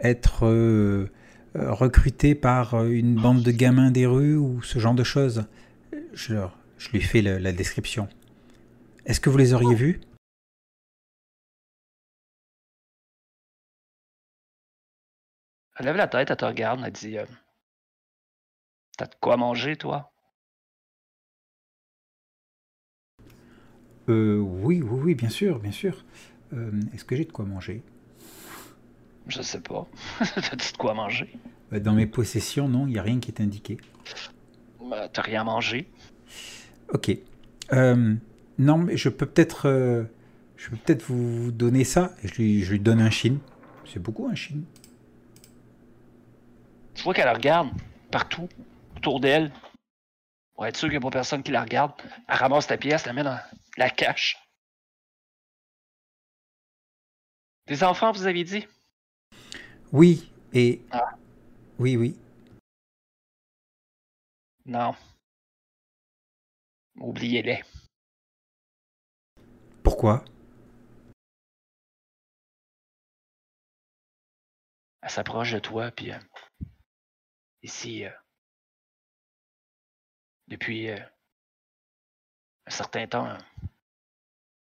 être recrutés par une bande de gamins des rues ou ce genre de choses. Je, je lui fais la description. Est-ce que vous les auriez vus? Elle lève la tête, elle te regarde, elle dit euh, T'as de quoi manger, toi Euh, oui, oui, oui, bien sûr, bien sûr. Euh, Est-ce que j'ai de quoi manger? Je sais pas. T'as-tu de quoi manger? Euh, Dans mes possessions, non, il n'y a rien qui est indiqué. Ben, T'as rien mangé. Ok. Euh, non, mais je peux peut-être, je peux peut-être vous vous donner ça. Et je lui, je lui donne un chine. C'est beaucoup un chine. Vois qu'elle regarde partout autour d'elle. Pour être sûr qu'il n'y a pas personne qui la regarde. Elle ramasse ta pièce, la met dans la cache. Des enfants, vous avez dit? Oui, et Ah. oui, oui. Non. Oubliez-les. Pourquoi? Elle s'approche de toi, puis euh, ici, euh, depuis euh, un certain temps,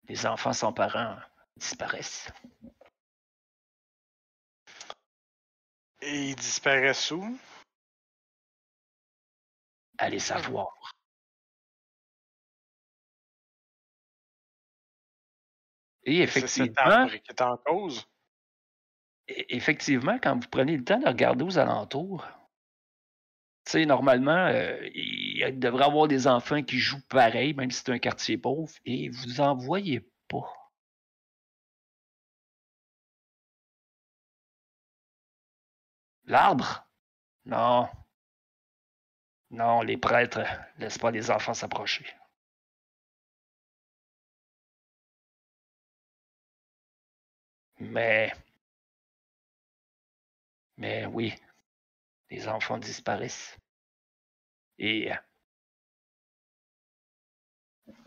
les enfants sans parents disparaissent. Et ils disparaissent où? Allez savoir. Et C'est cet effectivement, arbre qui est en cause? effectivement, quand vous prenez le temps de regarder aux alentours, tu sais, normalement, euh, il devrait avoir des enfants qui jouent pareil, même si c'est un quartier pauvre, et vous en voyez pas. L'arbre? Non. Non, les prêtres laissent pas les enfants s'approcher. Mais. Mais oui, les enfants disparaissent. Et. euh,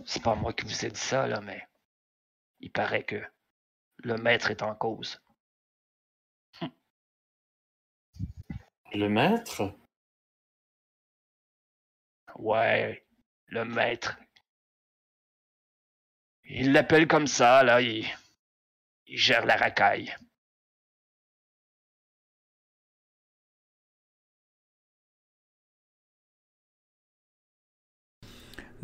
C'est pas moi qui vous ai dit ça, là, mais. Il paraît que le maître est en cause. Le maître? Ouais, le maître. Il l'appelle comme ça, là, il, il gère la racaille.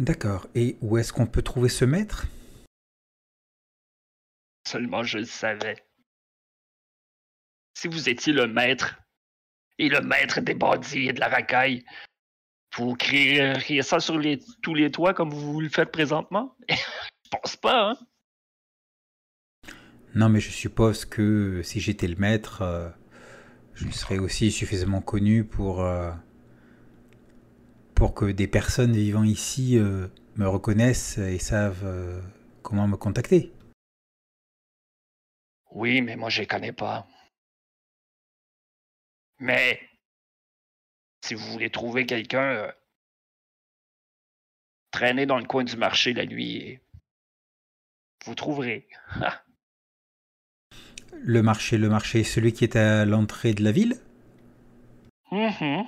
D'accord. Et où est-ce qu'on peut trouver ce maître? Seulement je le savais. Si vous étiez le maître, et le maître des bandits et de la racaille, vous crieriez ça sur les, tous les toits comme vous le faites présentement? Je pense pas, hein? Non, mais je suppose que si j'étais le maître, euh, je serais aussi suffisamment connu pour, euh, pour que des personnes vivant ici euh, me reconnaissent et savent euh, comment me contacter. Oui, mais moi je les connais pas. Mais si vous voulez trouver quelqu'un, euh, traînez dans le coin du marché la nuit et vous trouverez. Le marché, le marché, celui qui est à l'entrée de la ville? Mhm.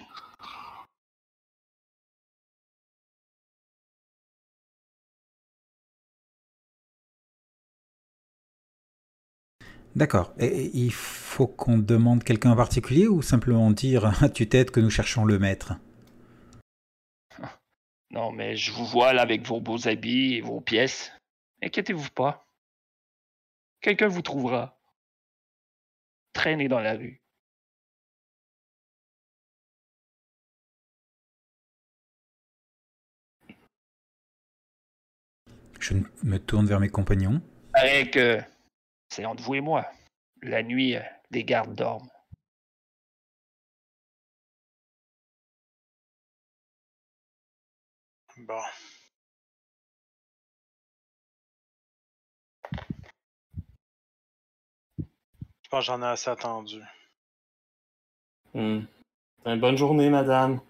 D'accord. Et il faut qu'on demande quelqu'un en particulier ou simplement dire à tue-tête que nous cherchons le maître? Non, mais je vous vois là avec vos beaux habits et vos pièces. Inquiétez-vous pas. Quelqu'un vous trouvera. Traînez dans la rue. Je me tourne vers mes compagnons. Paraît que c'est entre vous et moi. La nuit, euh, les gardes dorment. Bon. Je pense que j'en ai assez attendu. Hmm. Ben, bonne journée, madame.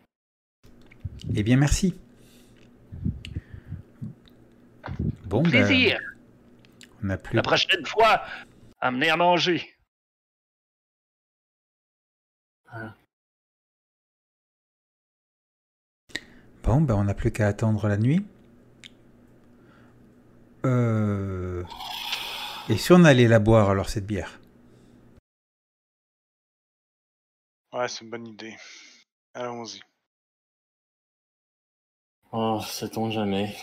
Eh bien, merci. Bon, ben, Plaisir. On n'a plus. La prochaine fois, amenez à manger. Bon, ben, on n'a plus qu'à attendre la nuit. Euh... Et si on allait la boire alors cette bière? Ouais, c'est une bonne idée. Allons-y. Oh, sait-on jamais.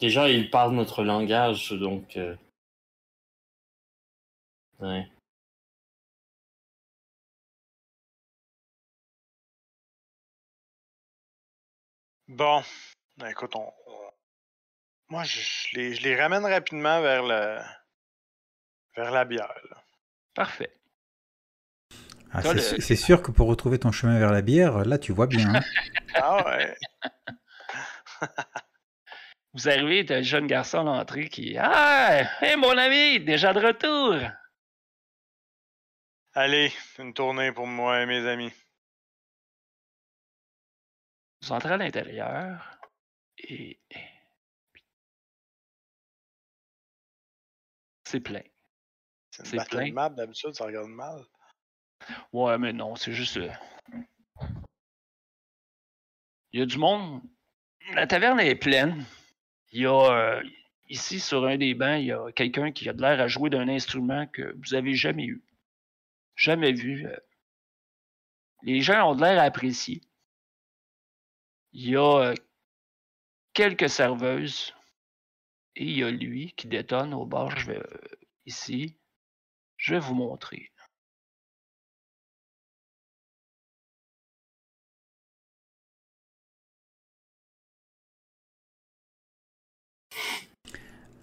Déjà, il parle notre langage, donc... euh, Ouais. Bon. Ben, écoute, on. on- Moi, je, je les, je les ramène rapidement vers le. vers la bière. là. Parfait. Ah, c'est le- su- c'est sûr que pour retrouver ton chemin vers la bière, là tu vois bien. hein. Ah ouais. Vous arrivez, t'as un jeune garçon à l'entrée qui Ah, hé mon ami, déjà de retour. Allez, une tournée pour moi et mes amis. Vous entrez à l'intérieur et c'est plein. C'est une plein. map d'habitude, ça regarde mal. Ouais, mais non, c'est juste. euh, Il y a du monde. La taverne est pleine. Il y a. euh, Ici, sur un des bancs, il y a quelqu'un qui a de l'air à jouer d'un instrument que vous avez jamais eu. Jamais vu. euh. Les gens ont de l'air à apprécier. Il y a euh, quelques serveuses. Et il y a lui qui détonne au bar. Je vais. euh, ici. Je vais vous montrer.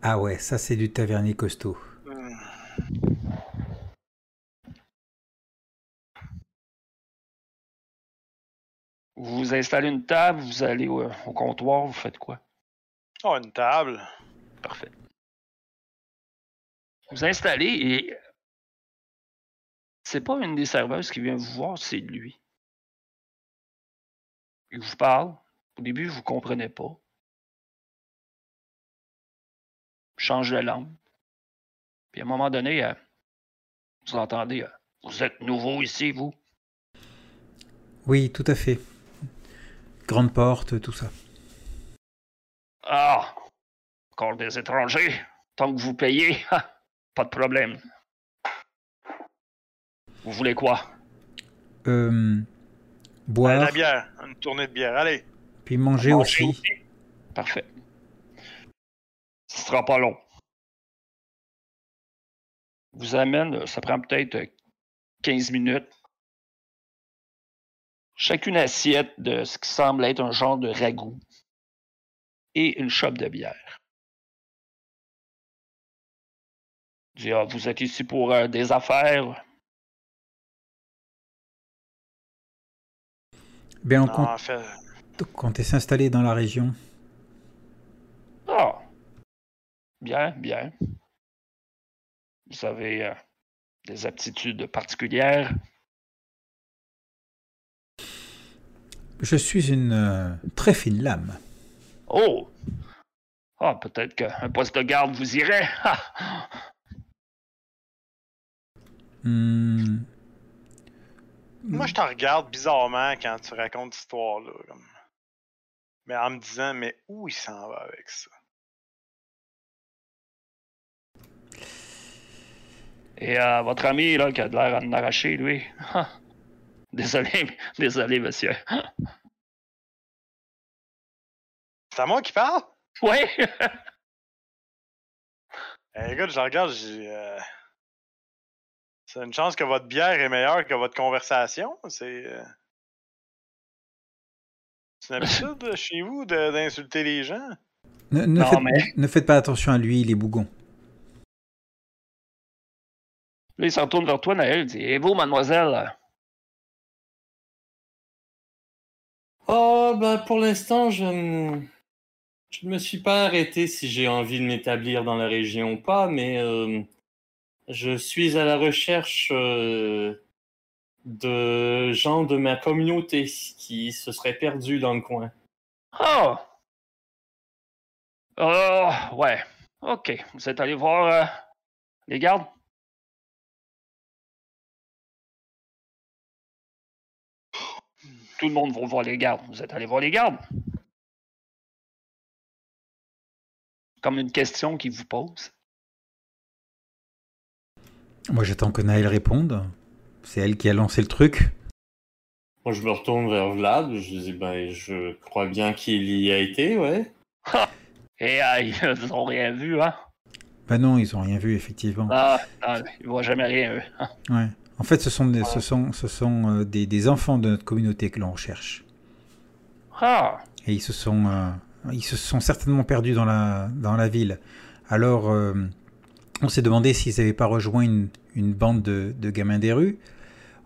Ah ouais, ça c'est du tavernier costaud. Vous installez une table, vous allez au, au comptoir, vous faites quoi? Oh, une table. Parfait. Vous installez et c'est pas une des serveuses qui vient vous voir, c'est lui. Il vous parle. Au début, vous comprenez pas. Change de langue. Puis à un moment donné, euh, vous entendez euh, Vous êtes nouveau ici, vous? Oui, tout à fait. Grande porte, tout ça. Ah! Encore des étrangers. Tant que vous payez, pas de problème. Vous voulez quoi? Euh, boire, la bière. Une tournée de bière. Allez. puis manger Manger aussi. Parfait. Ce sera pas long. Vous amène, ça prend peut-être euh, 15 minutes. Chacune assiette de ce qui semble être un genre de ragoût et une chope de bière. Je dis, ah, vous êtes ici pour euh, des affaires. Bien, on Non, compte, en fait, comptait s'installer dans la région. Ah, bien, bien. Vous avez euh, des aptitudes particulières. Je suis une euh, très fine lame. Oh! Ah, peut-être qu'un poste de garde vous irait. Ah! Hmm, moi, je te regarde bizarrement quand tu racontes cette histoire-là. comme. Mais en me disant, mais où il s'en va avec ça? Et euh, votre ami, là, qui a de l'air à en arracher, lui. Désolé, désolé, monsieur. C'est à moi qui parle? Oui! Eh, écoute, je regarde, j'ai. euh, C'est une chance que votre bière est meilleure que votre conversation. C'est. euh, C'est une habitude chez vous de- d'insulter les gens? Ne, ne Non, faites, mais- ne faites pas attention à lui, il est bougon. Là, il se retourne vers toi, Naël. Il dit Et vous, mademoiselle Oh, bah pour l'instant, je ne me suis pas arrêté si j'ai envie de m'établir dans la région ou pas, mais euh, je suis à la recherche euh, de gens de ma communauté qui se seraient perdus dans le coin. Oh! Oh, ouais. Ok. Vous êtes allé voir euh, les gardes? Tout le monde va voir les gardes. Vous êtes allé voir les gardes? Comme une question qui vous pose. Moi, j'attends que Naël réponde. C'est elle qui a lancé le truc. Moi, je me retourne vers Vlad, je dis, ben, je crois bien qu'il y a été, ouais. Et euh, ils n'ont rien vu, hein? Bah non, ils ont rien vu, effectivement. Ah, ah, ils voient jamais rien, eux. hein. Ouais. En fait, ce sont des, ce sont, ce sont, euh, des, des enfants de notre communauté que l'on recherche. Ah! Et ils se sont, euh, ils se sont certainement perdus dans la, dans la ville. Alors, euh, on s'est demandé s'ils n'avaient pas rejoint une, une bande de, de gamins des rues.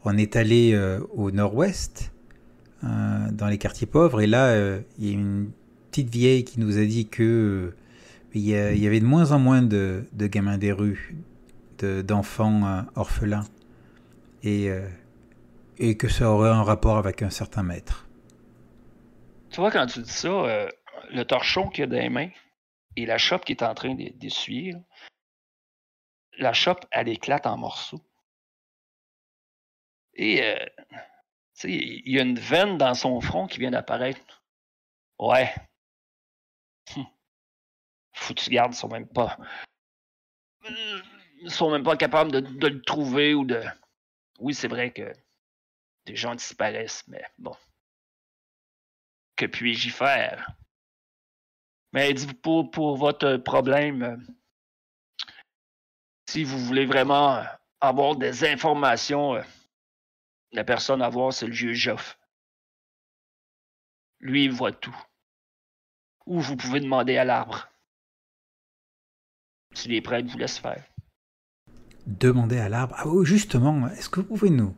On est allé euh, au nord-ouest, dans les quartiers pauvres, et là, il y a une petite vieille qui nous a dit que il y, a- il y avait de moins en moins de, de gamins des rues, de- d'enfants orphelins, et, euh, et que ça aurait un rapport avec un certain maître. Tu vois, quand tu dis ça, euh, le torchon qu'il a dans les mains et la chope qui est en train d'e- d'essuyer, la chope, elle éclate en morceaux. Et euh, il y a une veine dans son front qui vient d'apparaître. Ouais. Hum. Faut que tu gardes, ils sont même pas. Ils sont même pas capables de le trouver ou de. Oui, c'est vrai que des gens disparaissent, mais bon. Que puis-je y faire? Mais pour, pour votre problème, si vous voulez vraiment avoir des informations, la personne à voir, c'est le vieux Joff. Lui, il voit tout. Ou vous pouvez demander à l'arbre. Si les prêtres vous laissent faire. Demander à l'arbre. Ah oui, justement, est-ce que vous pouvez nous,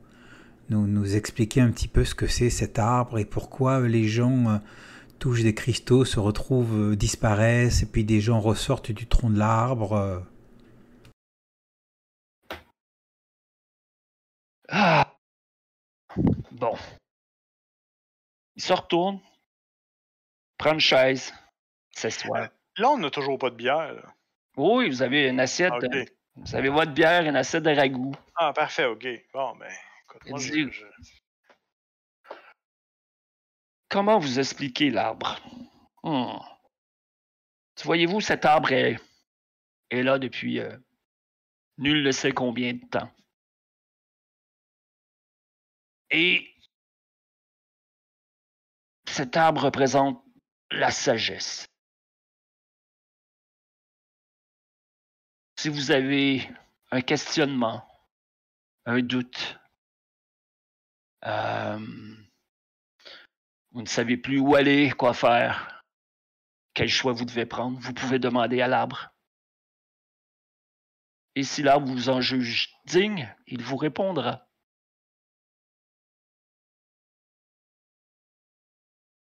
nous, nous expliquer un petit peu ce que c'est cet arbre et pourquoi les gens euh, touchent des cristaux, se retrouvent, euh, disparaissent, et puis des gens ressortent du tronc de l'arbre euh? Ah! Bon. Il se retourne, prend une chaise, s'assoit. Là, on n'a toujours pas de bière. là. Oui, vous avez une assiette. Ah. Vous avez votre bière, une assiette de ragoût. Ah, parfait, ok. Bon, ben, écoute, moi, je, je- Comment vous expliquer l'arbre? Hmm. Voyez-vous, cet arbre est, est là depuis euh, nul ne sait combien de temps. Et cet arbre représente la sagesse. Si vous avez un questionnement, un doute, euh, vous ne savez plus où aller, quoi faire, quel choix vous devez prendre, vous pouvez demander à l'arbre. Et si l'arbre vous en juge digne, il vous répondra.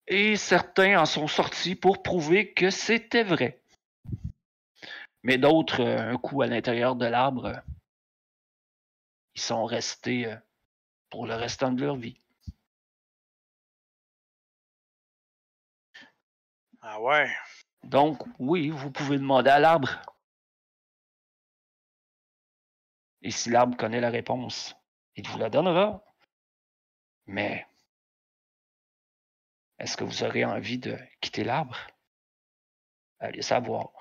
Et certains en sont sortis pour prouver que c'était vrai. Mais d'autres, euh, un coup à l'intérieur de l'arbre, euh, ils sont restés euh, pour le restant de leur vie. Ah ouais. Donc, oui, vous pouvez demander à l'arbre. Et si l'arbre connaît la réponse, il vous la donnera. Mais est-ce que vous aurez envie de quitter l'arbre? Allez savoir.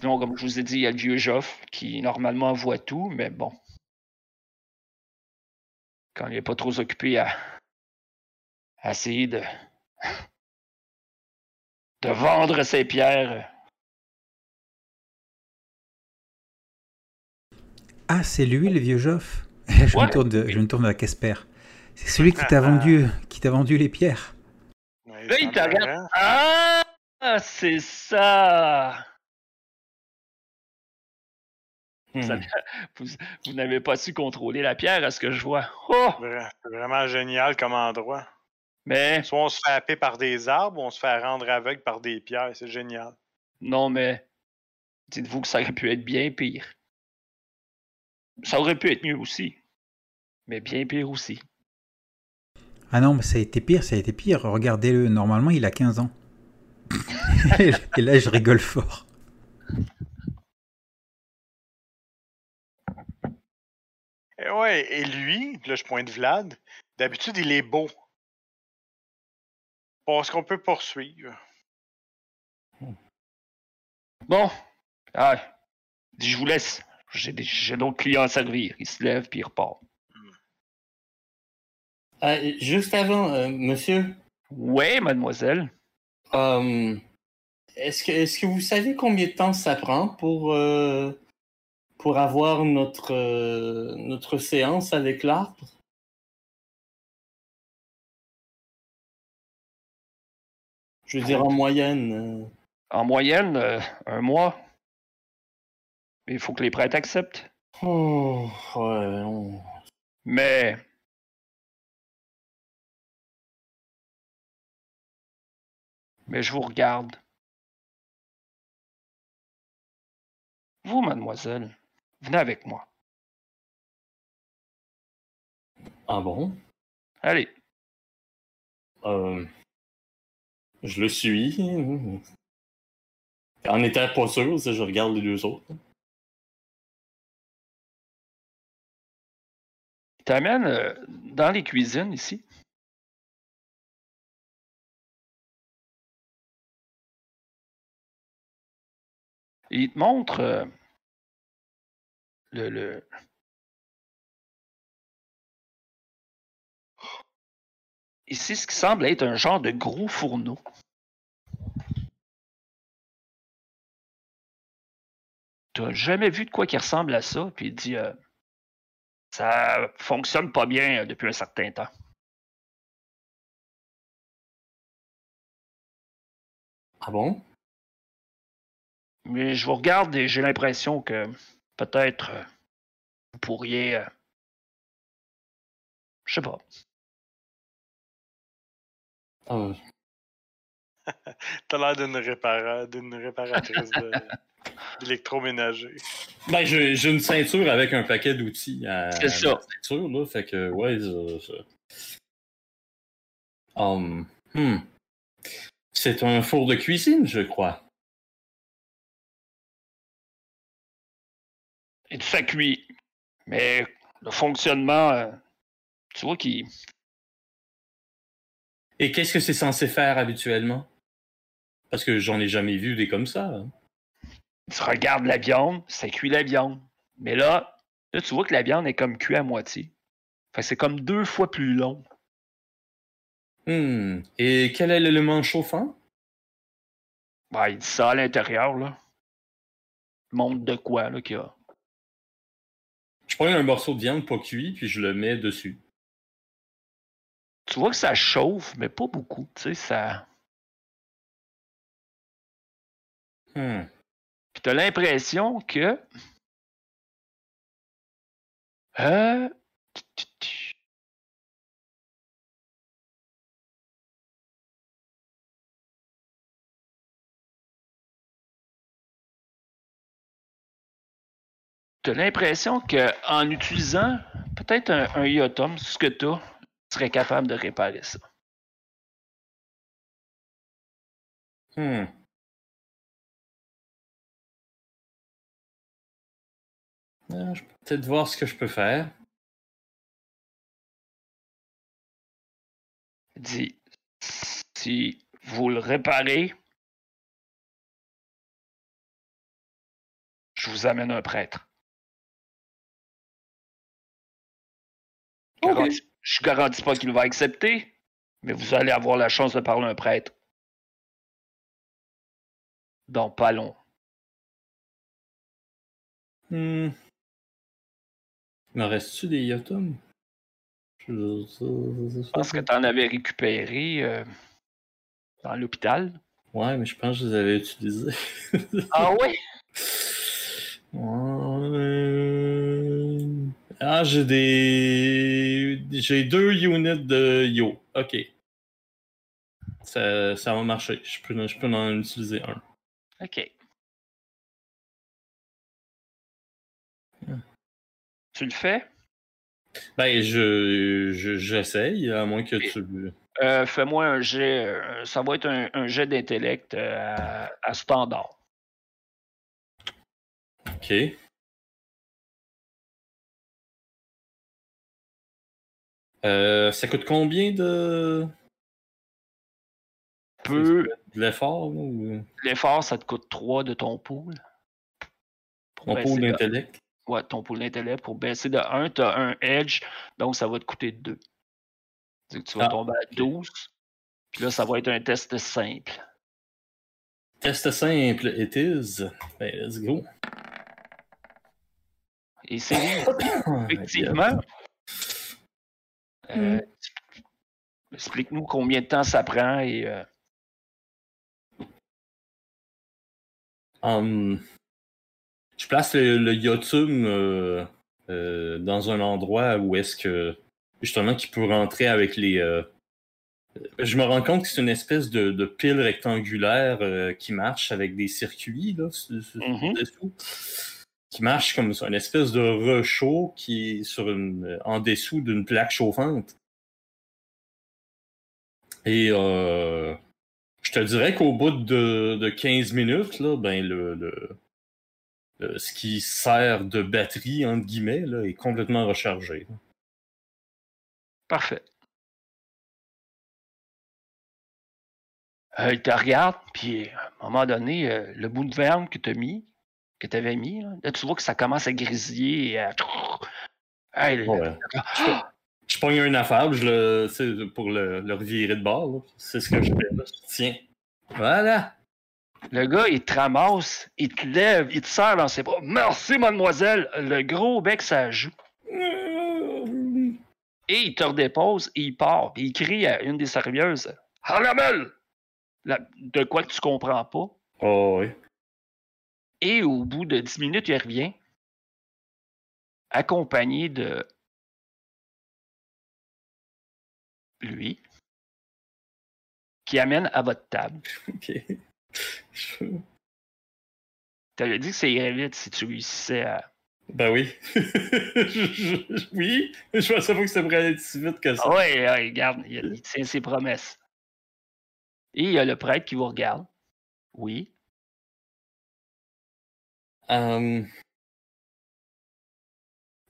Sinon, comme je vous ai dit, il y a le vieux Joff qui normalement voit tout, mais bon. Quand il n'est pas trop occupé à, à essayer de, de vendre ses pierres. Ah, c'est lui le vieux Joff? Je, Ouais. me tourne de, je me tourne vers Casper. C'est celui qui t'a vendu, qui t'a vendu les pierres. Là, il regarde. rend- Ah, c'est ça! Ça- Vous, vous n'avez pas su contrôler la pierre, à ce que je vois. Oh! Vraiment génial comme endroit. Mais, Soit on se fait happer par des arbres, ou on se fait rendre aveugle par des pierres. C'est génial. non, mais, dites-vous que ça aurait pu être bien pire. Ça aurait pu être mieux aussi. Mais bien pire aussi. Ah non, mais ça a été pire, ça a été pire. Regardez-le, normalement il a 15 ans. et là je rigole fort. Et ouais, et lui, là je pointe Vlad, d'habitude il est beau. Bon, est-ce qu'on peut poursuivre? Bon. Ah, je vous laisse. J'ai des- j'ai d'autres clients à servir. Il se lève puis il repart. Ah, juste avant, euh, monsieur, Ouais, mademoiselle. euh, est-ce que, est-ce que vous savez combien de temps ça prend pour, euh, pour avoir notre, euh, notre séance avec l'arbre? Je veux dire en moyenne. euh, En moyenne, euh, un mois. Mais il faut que les prêtres acceptent. Oh, ouais, on- Mais. Mais je vous regarde. Vous, mademoiselle, venez avec moi. Ah bon? Allez. Euh, je le suis. En étant pas sûr, je regarde les deux autres. t'amène euh, dans les cuisines ici. Et il te montre euh, le, le- Ici, ce qui semble être un genre de gros fourneau. Tu n'as jamais vu de quoi qui ressemble à ça, puis il dit euh, ça fonctionne pas bien euh, depuis un certain temps. Ah bon? Mais je vous regarde et j'ai l'impression que peut-être euh, vous pourriez. euh, je sais pas. Euh, T'as l'air d'une répara- d'une réparatrice de- d'électroménager. Ben, j'ai une ceinture avec un paquet d'outils à, C'est ça. ceinture, là. Fait que, ouais, ça- ça- Um, hmm. C'est un four de cuisine, je crois. Et tout ça cuit. Mais le fonctionnement, euh, tu vois qu'il. Et qu'est-ce que c'est censé faire habituellement? Parce que j'en ai jamais vu des comme ça. hein. Tu regardes la viande, ça cuit la viande. Mais là, là, tu vois que la viande est comme cuite à moitié. Fait que c'est comme deux fois plus long. Hmm. Et quel est l'élément chauffant? Ben, il dit ça à l'intérieur, là. Il montre de quoi, là, qu'il y a. Prends un morceau de viande pas cuit, puis je le mets dessus. Tu vois que ça chauffe, mais pas beaucoup. Tu sais, ça. Hmm. Puis t'as l'impression que. Euh. T'as l'impression qu'en utilisant peut-être un, un Iotum, ce que tu as, tu serais capable de réparer ça. Hmm. Euh, je peux peut-être voir ce que je peux faire. Dit si vous le réparez, je vous amène un prêtre. Je garantis pas qu'il va accepter, mais vous allez avoir la chance de parler à un prêtre. Dans pas long. Hmm. Me reste-tu des Yotum? Je... Pense que tu en avais récupéré euh, dans l'hôpital. Ouais, mais je pense que je les avais utilisés. Ah oui? Ouais. Ah, j'ai des. J'ai deux units de Yo. Ok. Ça, ça va marcher. Je peux, je peux en utiliser un. OK. Hmm. Tu le fais? Ben, je, je- j'essaye, à moins que tu. Euh, Fais-moi un jet. euh, ça va être un, un jet d'intellect euh, à, à standard. Ok. Euh, ça coûte combien de. Peu. De l'effort, ou? L'effort, ça te coûte 3 de ton pool. Pour pôle de- d'intellect? Ouais, ton pool d'intellect. Pour baisser de 1, tu as un edge, donc ça va te coûter 2. C'est que tu vas Ah, tomber à 12. Puis là, ça va être un test simple. Test simple, it is. Ben, let's go. Et c'est effectivement. Euh, Explique-nous combien de temps ça prend et. euh, Hum, je place le, le Yotum euh, euh, dans un endroit où est-ce que justement qu'il peut rentrer avec les. euh, Je me rends compte que c'est une espèce de, de pile rectangulaire euh, qui marche avec des circuits là, Mhm. dessous, qui marche comme ça, une espèce de rechaud qui est sur une, en dessous d'une plaque chauffante. Et euh, je te dirais qu'au bout de, de 15 minutes, là, ben le, le- ce qui sert de batterie, entre guillemets, là, est complètement rechargé. Parfait. Euh, il te regarde, puis à un moment donné, euh, le bout de verme que tu as mis, que tu avais mis, là, là, tu vois que ça commence à grésiller et à. Hey. Je, je pogne une affaire, je le, pour le, le revirer de bord. C'est ce que je fais. Là. Tiens. Voilà. Le gars, il te ramasse, il te lève, il te serre dans ses bras. Merci, mademoiselle. Le gros bec, ça joue. Et il te redépose et il part. Puis il crie à une des servieuses Haramel La- De quoi que tu comprends pas. Oh, oui. Et au bout de 10 minutes, il revient, accompagné de lui, qui amène à votre table. Ok. Je- Tu avais dit que ça irait vite si tu réussissais à. Ben oui. Je- je- oui. Je pensais pas que ça pourrait aller si vite que ça. Ah ouais, ouais, regarde, il, il tient ses promesses. Et il y a le prêtre qui vous regarde. Oui. Euh,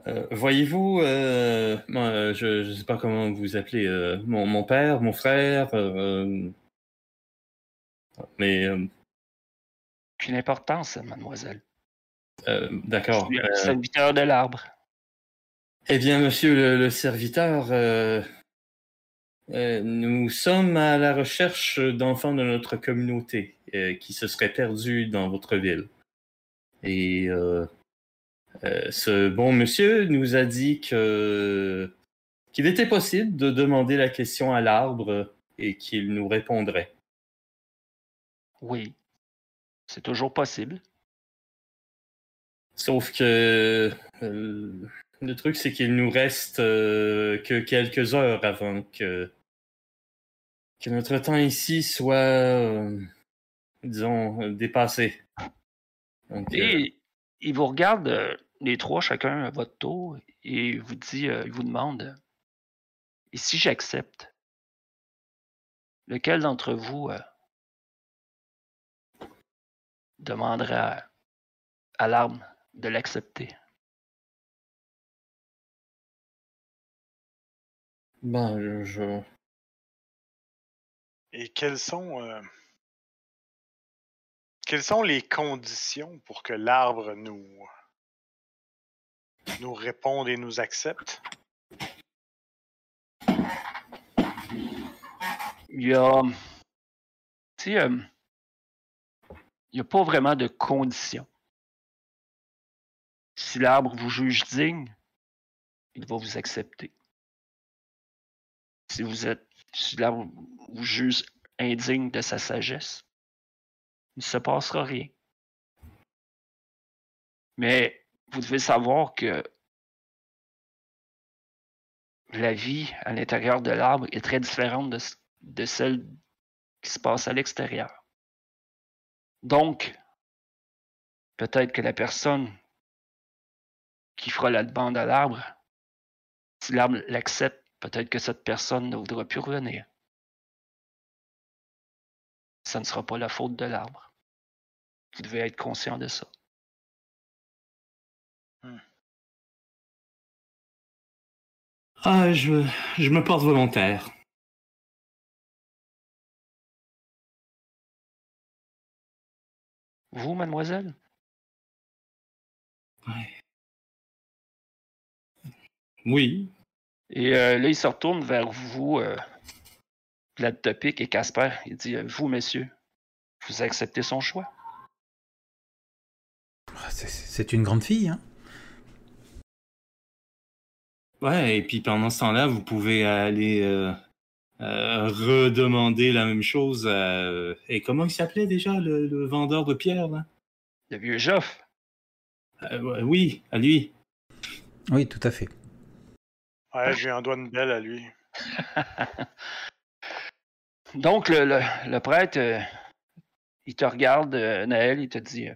euh, Voyez-vous, euh, euh, je ne sais pas comment vous appelez, mon, mon père, mon frère, mais Qu'une importance, mademoiselle. d'accord. Serviteur de l'arbre. eh bien, monsieur le, le serviteur, nous sommes à la recherche d'enfants de notre communauté qui se seraient perdus dans votre ville. Et euh, euh, ce bon monsieur nous a dit que qu'il était possible de demander la question à l'arbre et qu'il nous répondrait. Oui. C'est toujours possible. Sauf que euh, le truc, c'est qu'il nous reste euh, que quelques heures avant que, que notre temps ici soit, euh, disons, dépassé. Donc, euh, Et il vous regarde, euh, les trois, chacun à votre tour, et il vous dit, euh, il vous demande Et si j'accepte, lequel d'entre vous demanderait à, à l'arbre de l'accepter ben, je, je- Et quelles sont, euh, quelles sont les conditions pour que l'arbre nous, réponde et nous accepte? Il y a. Sais, euh, n'y a pas vraiment de conditions. Si l'arbre vous juge digne, il va vous accepter. Si vous êtes. Si l'arbre vous juge indigne de sa sagesse, il ne se passera rien. Mais vous devez savoir que la vie à l'intérieur de l'arbre est très différente de, de celle qui se passe à l'extérieur. Donc, peut-être que la personne qui fera la demande à l'arbre, si l'arbre l'accepte, peut-être que cette personne ne voudra plus revenir. Ça ne sera pas la faute de l'arbre. Vous devez être conscient de ça. Ah, je, je me porte volontaire. Vous, mademoiselle? Ouais. Oui. Et euh, là, il se retourne vers vous, euh, Vlad Topic et Casper. Il dit euh, Vous, messieurs, vous acceptez son choix Ah, c'est- une grande fille, hein Ouais, et puis pendant ce temps-là, vous pouvez aller euh, euh, redemander la même chose à... euh, Et comment il s'appelait déjà, le, le vendeur de pierres, là? Le vieux Joff. Euh, oui, à lui. Oui, tout à fait. Ouais, j'ai un doigt de belle à lui. Donc, le, le, prêtre, euh, il te regarde, euh, Naël, il te dit euh,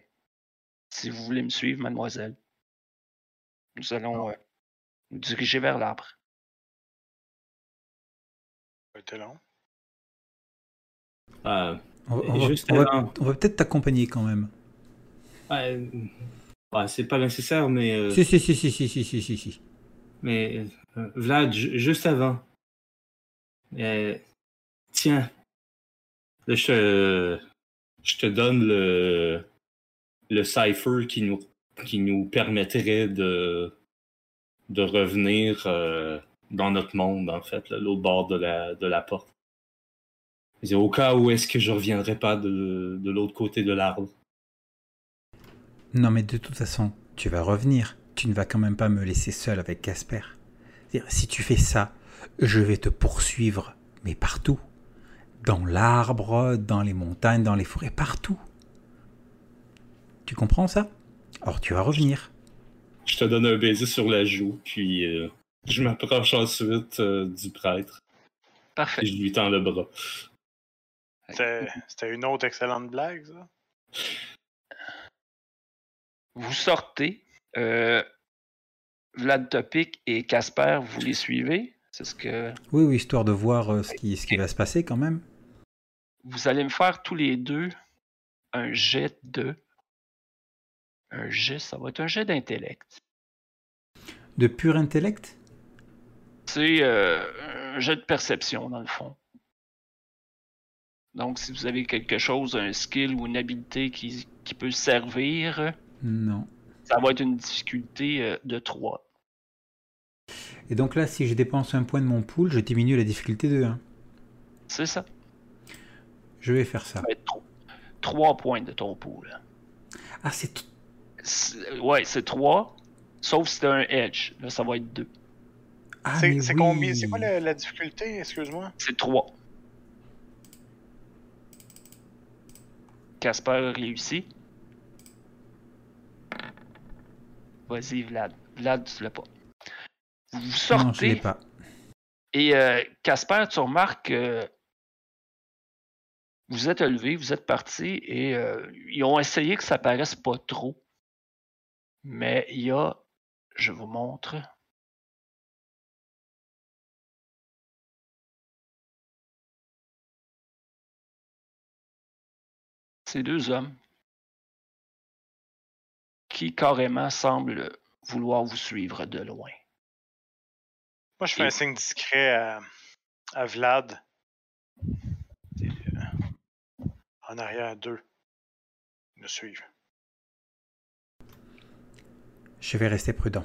Si vous voulez me suivre, mademoiselle, nous allons ah. nous diriger vers l'arbre. On, va, peut-être t'accompagner quand même. Ah, bah, c'est pas nécessaire, mais. Si, si, si, si, si, si, si, si. Mais Vlad, juste avant tiens, je te, donne le, le cipher qui nous, qui nous permettrait de, de revenir euh, dans notre monde, en fait, l'autre bord de la, de la porte. Au cas où est-ce que je reviendrai pas de, de l'autre côté de l'arbre. Non, mais de toute façon, tu vas revenir. Tu ne vas quand même pas me laisser seul avec Casper. Si tu fais ça, je vais te poursuivre, mais partout. Dans l'arbre, dans les montagnes, dans les forêts, partout. Tu comprends ça? Alors tu vas revenir. Je te donne un baiser sur la joue, puis euh, je m'approche ensuite euh, du prêtre et Parfait. je lui tends le bras. C'était c'était une autre excellente blague, ça? Vous sortez. Euh, Vlad Topic et Casper, vous les suivez? C'est ce que Oui, oui, histoire de voir euh, ce, qui, ce qui va se passer quand même. Vous allez me faire tous les deux un jet de. Un jet, ça va être un jet d'intellect. De pur intellect? C'est euh, un jet de perception, dans le fond. Donc, si vous avez quelque chose, un skill ou une habilité qui, qui peut servir, Non. ça va être une difficulté euh, de 3. Et donc là, si je dépense un point de mon pool, je diminue la difficulté de 1. C'est ça. Je vais faire ça. Ça va être 3 points de ton pool. Ah, c'est... t- C'est- Ouais, c'est 3. Sauf si c'est un edge. Là, ça va être 2. Ah, c'est oui. combien? C'est quoi la, la difficulté, excuse-moi? C'est 3. Casper réussit. Vas-y, Vlad. Vlad, tu l'as pas. Vous Non, je sortez pas. et euh, Casper, tu remarques que vous êtes levé, vous êtes parti et euh, ils ont essayé que ça paraisse pas trop. Mais il y a, je vous montre. Ces deux hommes qui carrément semblent vouloir vous suivre de loin. Moi, je fais Et- un signe discret à, à Vlad. Et, euh, en arrière, deux. Nous suivent. Je vais rester prudent.